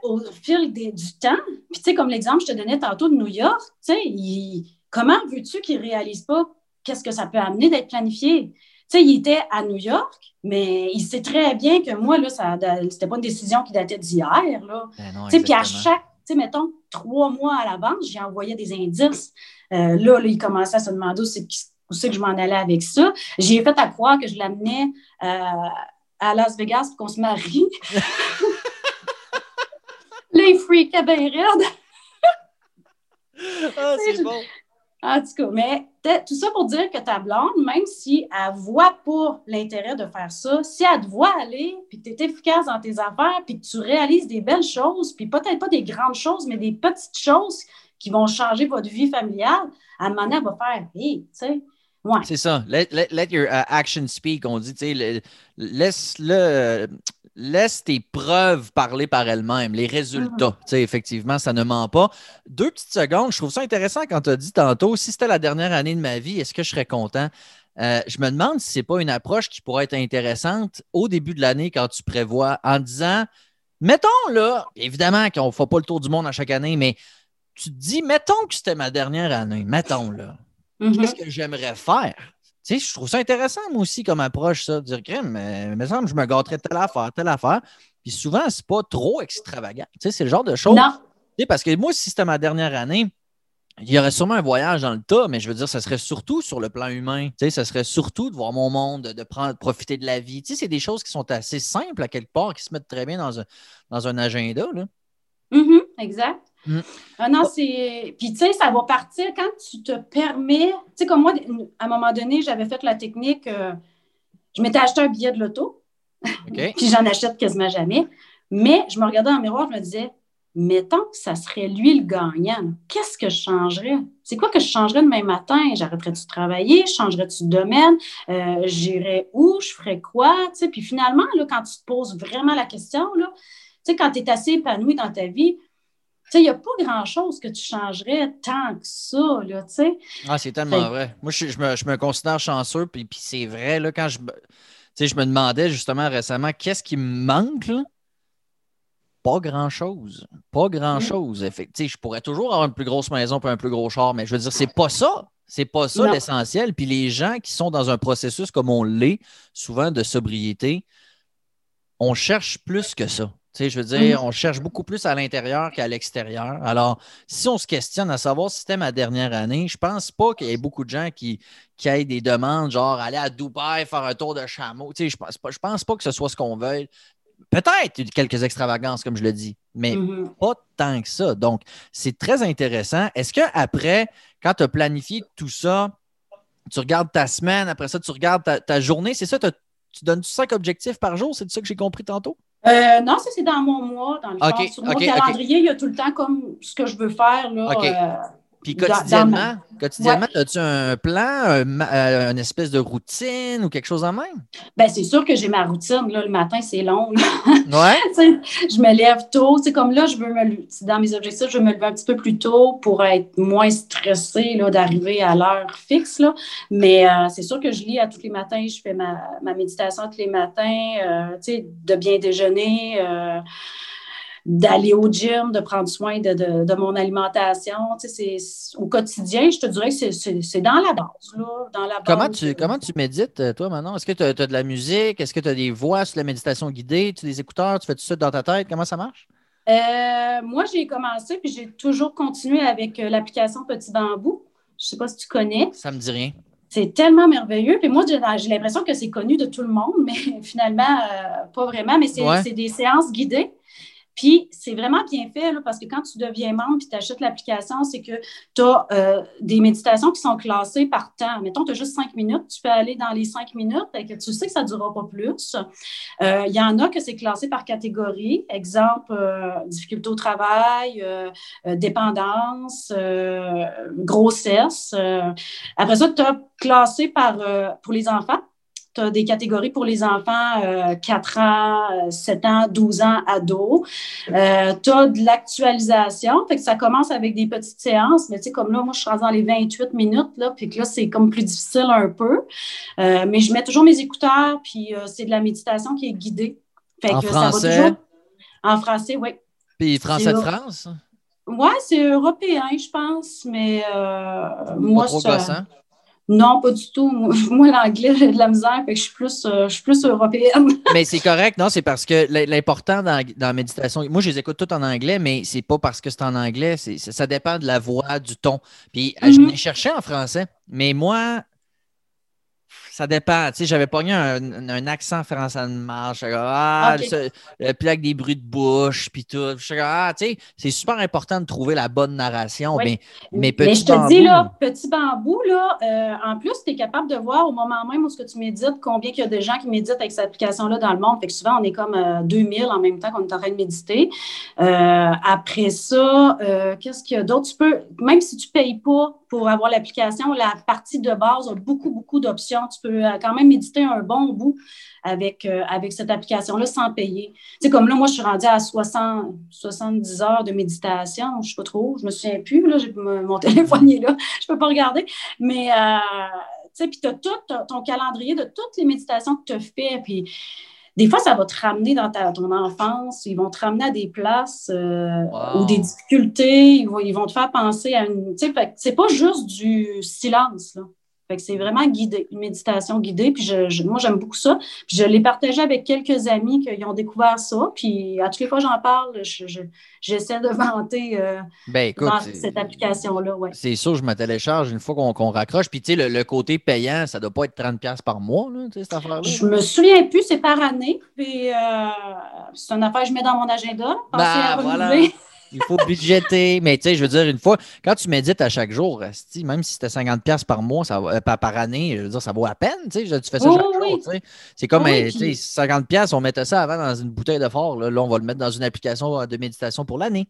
au fil du temps, puis tu sais, comme l'exemple que je te donnais tantôt de New York, tu sais, comment veux-tu qu'il ne réalise pas qu'est-ce que ça peut amener d'être planifié? Tu sais, il était à New York, mais il sait très bien que moi, là, ça, c'était pas une décision qui datait d'hier, là. Ben puis à chaque tu sais, mettons, trois mois à l'avance, j'ai envoyé des indices. Euh, là, il commençait à se demander où c'est que je m'en allais avec ça. J'ai fait à croire que je l'amenais euh, à Las Vegas pour qu'on se marie. Les freaks bien raides. ah, c'est bon. En tout cas, mais tout ça pour dire que ta blonde, même si elle voit pas l'intérêt de faire ça, si elle te voit aller, puis que tu es efficace dans tes affaires, puis que tu réalises des belles choses, puis peut-être pas des grandes choses, mais des petites choses qui vont changer votre vie familiale, à un moment donné, elle va faire, hey, tu sais, Ouais. C'est ça. Let, your uh, action speak. On dit, tu sais, laisse-le laisse tes preuves parler par elles-mêmes, les résultats. Sais, effectivement, ça ne ment pas. Deux petites secondes, je trouve ça intéressant quand tu as dit tantôt, si c'était la dernière année de ma vie, est-ce que je serais content? Euh, je me demande si ce n'est pas une approche qui pourrait être intéressante au début de l'année quand tu prévois en disant, mettons là, évidemment qu'on ne fait pas le tour du monde à chaque année, mais tu te dis, mettons que c'était ma dernière année, mettons là. Mm-hmm. Qu'est-ce que j'aimerais faire? Sais, je trouve ça intéressant, moi aussi, comme approche, ça, de dire, crème, mais me semble je me gâterais telle affaire, telle affaire. Puis souvent, c'est pas trop extravagant. Tu sais, c'est le genre de choses. Non. Tu sais, parce que moi, si c'était ma dernière année, il y aurait sûrement un voyage dans le tas, mais je veux dire, ça serait surtout sur le plan humain. Tu sais, ça serait surtout de voir mon monde, de, prendre, profiter de la vie. Tu sais, c'est des choses qui sont assez simples à quelque part, qui se mettent très bien dans un, dans un agenda. Là. Mm-hmm, exact. Mm. Ah non, c'est. Puis, tu sais, ça va partir quand tu te permets. Tu sais, comme moi, à un moment donné, j'avais fait la technique. Euh, je m'étais acheté un billet de loto. puis, j'en achète quasiment jamais. Mais je me regardais le miroir, je me disais, mettons que ça serait lui le gagnant. Qu'est-ce que je changerais? C'est quoi que je changerais demain matin? J'arrêterais-tu de travailler? Changerais-tu de domaine? Euh, j'irais où? Je ferais quoi? Tu sais, puis finalement, là, quand tu te poses vraiment la question, là, tu sais, quand tu es assez épanoui dans ta vie, il n'y a pas grand-chose que tu changerais tant que ça, là, tu sais. Ah, c'est tellement vrai. Moi, je, me, considère chanceux, puis, puis c'est vrai, là, quand je, je me demandais justement récemment, qu'est-ce qui me manque, là? Pas grand-chose. Pas grand-chose. Mm. Je pourrais toujours avoir une plus grosse maison et un plus gros char, mais je veux dire, c'est pas ça. C'est pas ça l'essentiel. Puis les gens qui sont dans un processus comme on l'est, souvent de sobriété, on cherche plus que ça je veux dire, mm. on cherche beaucoup plus à l'intérieur qu'à l'extérieur. Alors, si on se questionne à savoir si c'était ma dernière année, je pense pas qu'il y ait beaucoup de gens qui, qui aient des demandes, genre aller à Dubaï, faire un tour de chameau. je pense pas, je pense pas que ce soit ce qu'on veuille. Peut-être quelques extravagances, comme je le dis, mais mm-hmm. pas tant que ça. Donc, c'est très intéressant. Est-ce qu'après, quand tu as planifié tout ça, tu regardes ta semaine, après ça, tu regardes ta, journée, c'est ça, tu donnes cinq objectifs par jour, c'est ça que j'ai compris tantôt? Euh, non, ça, c'est dans mon mois. Dans le Sur mon calendrier, il y a tout le temps comme ce que je veux faire. Là, euh, puis quotidiennement, quotidiennement as-tu un plan, euh, une espèce de routine ou quelque chose en même? Bien, c'est sûr que j'ai ma routine. Là, le matin, c'est long. Ouais. je me lève tôt. C'est comme là, je veux me dans mes objectifs, je veux me lever un petit peu plus tôt pour être moins stressée d'arriver à l'heure fixe. Là. Mais euh, c'est sûr que je lis à tous les matins, je fais ma, ma méditation tous les matins, euh, de bien déjeuner d'aller au gym, de prendre soin de, mon alimentation. Tu au quotidien, je te dirais que c'est dans la base. Là, dans la Comment, tu, comment tu médites, euh, toi, maintenant? Est-ce que tu as, de la musique? Est-ce que tu as des voix sur la méditation guidée? Tu as des écouteurs? Tu fais tout ça dans ta tête? Comment ça marche? Euh, moi, j'ai commencé, puis j'ai toujours continué avec euh, l'application Petit Bambou. Je ne sais pas si tu connais. Ça me dit rien. c'est tellement merveilleux. Puis moi, j'ai l'impression que c'est connu de tout le monde, mais finalement, pas vraiment. Mais c'est des séances guidées. Puis c'est vraiment bien fait parce que quand tu deviens membre et tu achètes l'application, c'est que tu as euh, des méditations qui sont classées par temps. Mettons, tu as juste cinq minutes, tu peux aller dans les cinq minutes, et que tu sais que ça ne durera pas plus. Euh, il y en a que c'est classé par catégorie. Exemple, euh, difficulté au travail, dépendance, grossesse. après ça, tu as classé par, pour les enfants tu as des catégories pour les enfants 4 euh, ans, 7 ans, 12 ans, ados. Euh, tu as de l'actualisation, fait que ça commence avec des petites séances, mais tu sais, comme là, moi, je suis dans les 28 minutes, là, puis que là, c'est comme plus difficile un peu. Euh, mais je mets toujours mes écouteurs, puis c'est de la méditation qui est guidée. en français? En français, oui. Puis français de France? Oui, c'est européen, je pense, mais moi, ça... Non, pas du tout. Moi, l'anglais, j'ai de la misère, fait que je suis plus, euh, je suis plus européenne. mais c'est correct, non? C'est parce que l'important dans, dans, la méditation, moi, je les écoute toutes en anglais, mais c'est pas parce que c'est en anglais, ça dépend de la voix, du ton. Puis, je mm-hmm. l'ai cherché en français, mais moi, ça dépend. Tu sais, j'avais pogné un, un accent français de marche. Ah, puis avec des bruits de bouche, puis tout. Je ah, tu sais, c'est super important de trouver la bonne narration. Mais, mais, petit mais je te dis, là, petit bambou, là, euh, en plus, tu es capable de voir au moment même où ce que tu médites combien il y a de gens qui méditent avec cette application-là dans le monde. Fait que souvent, on est comme 2000 euh, en même temps qu'on est en train de méditer. Euh, après ça, qu'est-ce qu'il y a d'autre? Tu peux, même si tu ne payes pas pour avoir l'application, la partie de base a beaucoup, beaucoup d'options. Tu peux euh, quand même méditer un bon bout avec, euh, avec cette application-là sans payer. Tu sais, comme là, moi, je suis rendue à 60, 70 heures de méditation. Je ne sais pas trop, je me souviens plus. Là, mon téléphone est là, je ne peux pas regarder. Mais, euh, tu sais, puis tu as tout ton calendrier de toutes les méditations que tu as fait. Puis, des fois, ça va te ramener dans ta, ton enfance, ils vont te ramener à des places ou des difficultés, ils vont, ils vont te faire penser à une. Tu sais, c'est pas juste du silence, là. Fait que c'est vraiment guidé, une méditation guidée. Puis je, moi, j'aime beaucoup ça. Puis je l'ai partagé avec quelques amis qui ont découvert ça. Puis à toutes les fois j'en parle, j'essaie de vanter euh, ben, cette application-là. Ouais. C'est sûr, je me télécharge une fois qu'on raccroche. Puis tu sais, le, côté payant, ça ne doit pas être 30$ par mois, là, cette affaire-là? Je me souviens plus, c'est par année. Puis euh, c'est une affaire que je mets dans mon agenda. Ben, voilà. Il faut budgéter. Mais tu sais, je veux dire, une fois, quand tu médites à chaque jour, même si c'était 50$ par mois, ça, euh, par, année, je veux dire, ça vaut à peine. Tu sais, tu fais ça chaque jour. C'est comme oui, 50$, on mettait ça avant dans une bouteille de fort. Là, on va le mettre dans une application de méditation pour l'année.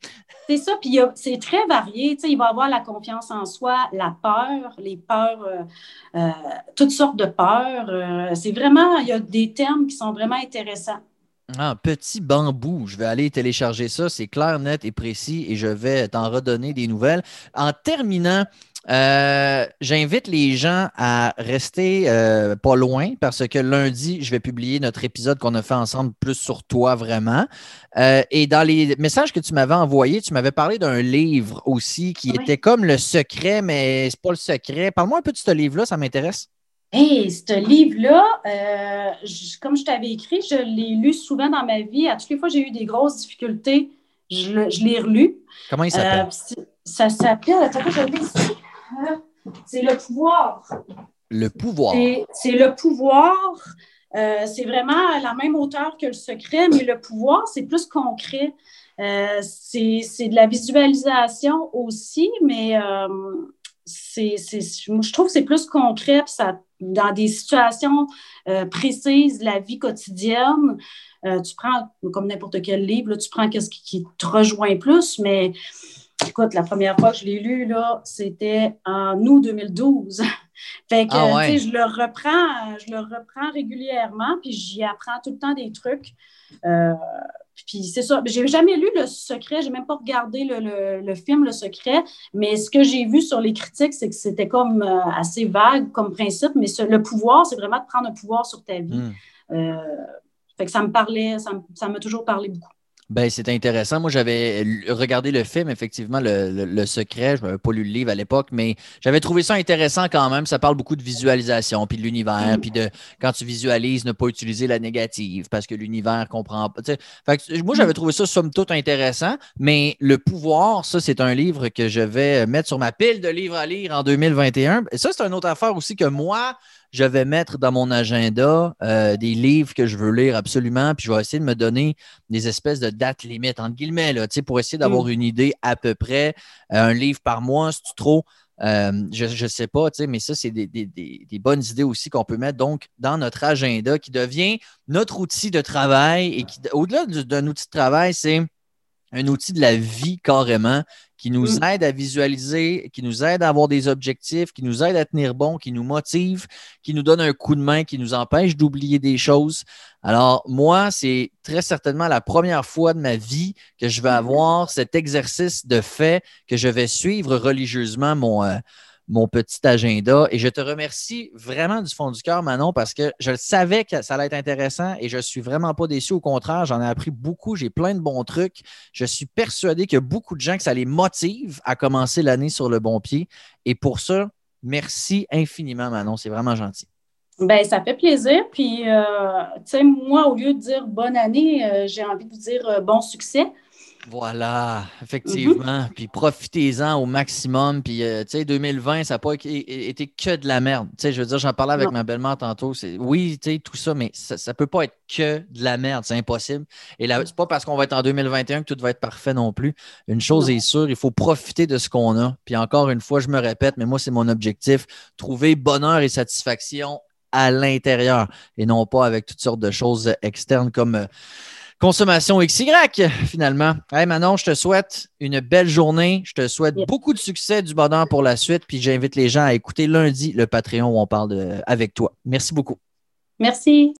C'est ça. Puis c'est très varié. Tu sais, il va y avoir la confiance en soi, la peur, les peurs, euh, euh, toutes sortes de peurs. c'est vraiment, il y a des termes qui sont vraiment intéressants. Ah, petit bambou. Je vais aller télécharger ça. C'est clair, net et précis et je vais t'en redonner des nouvelles. En terminant, euh, j'invite les gens à rester euh, pas loin parce que lundi, je vais publier notre épisode qu'on a fait ensemble plus sur toi vraiment. Euh, et dans les messages que tu m'avais envoyés, tu m'avais parlé d'un livre aussi qui était comme le secret, mais c'est pas le secret. Parle-moi un peu de ce livre-là, ça m'intéresse. Hey, ce livre-là, euh, comme je t'avais écrit, je l'ai lu souvent dans ma vie. À toutes les fois que j'ai eu des grosses difficultés, je, l'ai relu. Comment il s'appelle? Euh, ça s'appelle, attends, je l'ai ici. Euh, c'est Le pouvoir. Le pouvoir. C'est Le pouvoir. c'est vraiment la même hauteur que Le secret, mais le pouvoir, c'est plus concret. c'est de la visualisation aussi, mais c'est, je trouve que c'est plus concret, ça, dans des situations euh, précises la vie quotidienne. Euh, tu prends, comme n'importe quel livre, tu prends ce qui, te rejoint plus, mais écoute, la première fois que je l'ai lu, là, c'était en août 2012. fait que, ah je le reprends, je le reprends régulièrement, puis j'y apprends tout le temps des trucs. Euh, puis c'est ça. J'ai jamais lu Le Secret, j'ai même pas regardé le, film Le Secret, mais ce que j'ai vu sur les critiques, c'est que c'était comme euh, assez vague comme principe, mais le pouvoir, c'est vraiment de prendre un pouvoir sur ta vie. Hmm. Euh, fait que ça me parlait, ça m'a toujours parlé beaucoup. Ben, c'est intéressant. Moi, j'avais regardé le film, effectivement, le, Secret. Je n'avais pas lu le livre à l'époque, mais j'avais trouvé ça intéressant quand même. Ça parle beaucoup de visualisation, puis de l'univers, puis de quand tu visualises, ne pas utiliser la négative parce que l'univers comprend pas. moi, j'avais trouvé ça somme toute intéressant, mais Le pouvoir, ça, c'est un livre que je vais mettre sur ma pile de livres à lire en 2021. Et ça, c'est une autre affaire aussi que moi, je vais mettre dans mon agenda euh, des livres que je veux lire absolument, puis je vais essayer de me donner des espèces de dates limites, entre guillemets, là, pour essayer d'avoir mm. une idée à peu près. Euh, un livre par mois, c'est trop? Euh, je ne sais pas, mais ça, c'est des, des, bonnes idées aussi qu'on peut mettre donc dans notre agenda qui devient notre outil de travail et qui, au-delà d'un outil de travail, c'est un outil de la vie carrément qui nous mm. aide à visualiser, qui nous aide à avoir des objectifs, qui nous aide à tenir bon, qui nous motive, qui nous donne un coup de main, qui nous empêche d'oublier des choses. Alors, moi, c'est très certainement la première fois de ma vie que je vais mm-hmm. avoir cet exercice de fait, que je vais suivre religieusement mon, euh, mon petit agenda. Et je te remercie vraiment du fond du cœur, Manon, parce que je savais que ça allait être intéressant et je ne suis vraiment pas déçu. Au contraire, j'en ai appris beaucoup. J'ai plein de bons trucs. Je suis persuadé qu'il y a beaucoup de gens que ça les motive à commencer l'année sur le bon pied. Et pour ça, merci infiniment, Manon. C'est vraiment gentil. Ben, ça fait plaisir. Puis, euh, tu sais, moi, au lieu de dire bonne année, euh, j'ai envie de vous dire euh, bon succès. Voilà, effectivement. Puis profitez-en au maximum. Puis, euh, tu sais, 2020, ça n'a pas été que de la merde. Tu sais, je veux dire, j'en parlais avec ma belle-mère tantôt. Oui, tu sais, tout ça, mais ça ne peut pas être que de la merde. C'est impossible. Et là, c'est pas parce qu'on va être en 2021 que tout va être parfait non plus. Une chose est sûre, il faut profiter de ce qu'on a. Puis encore une fois, je me répète, mais moi, c'est mon objectif. Trouver bonheur et satisfaction à l'intérieur et non pas avec toutes sortes de choses externes comme euh, consommation XY, finalement. Hey Manon, je te souhaite une belle journée. Je te souhaite beaucoup de succès, du bonheur pour la suite. Puis j'invite les gens à écouter lundi le Patreon où on parle avec toi. Merci beaucoup. Merci.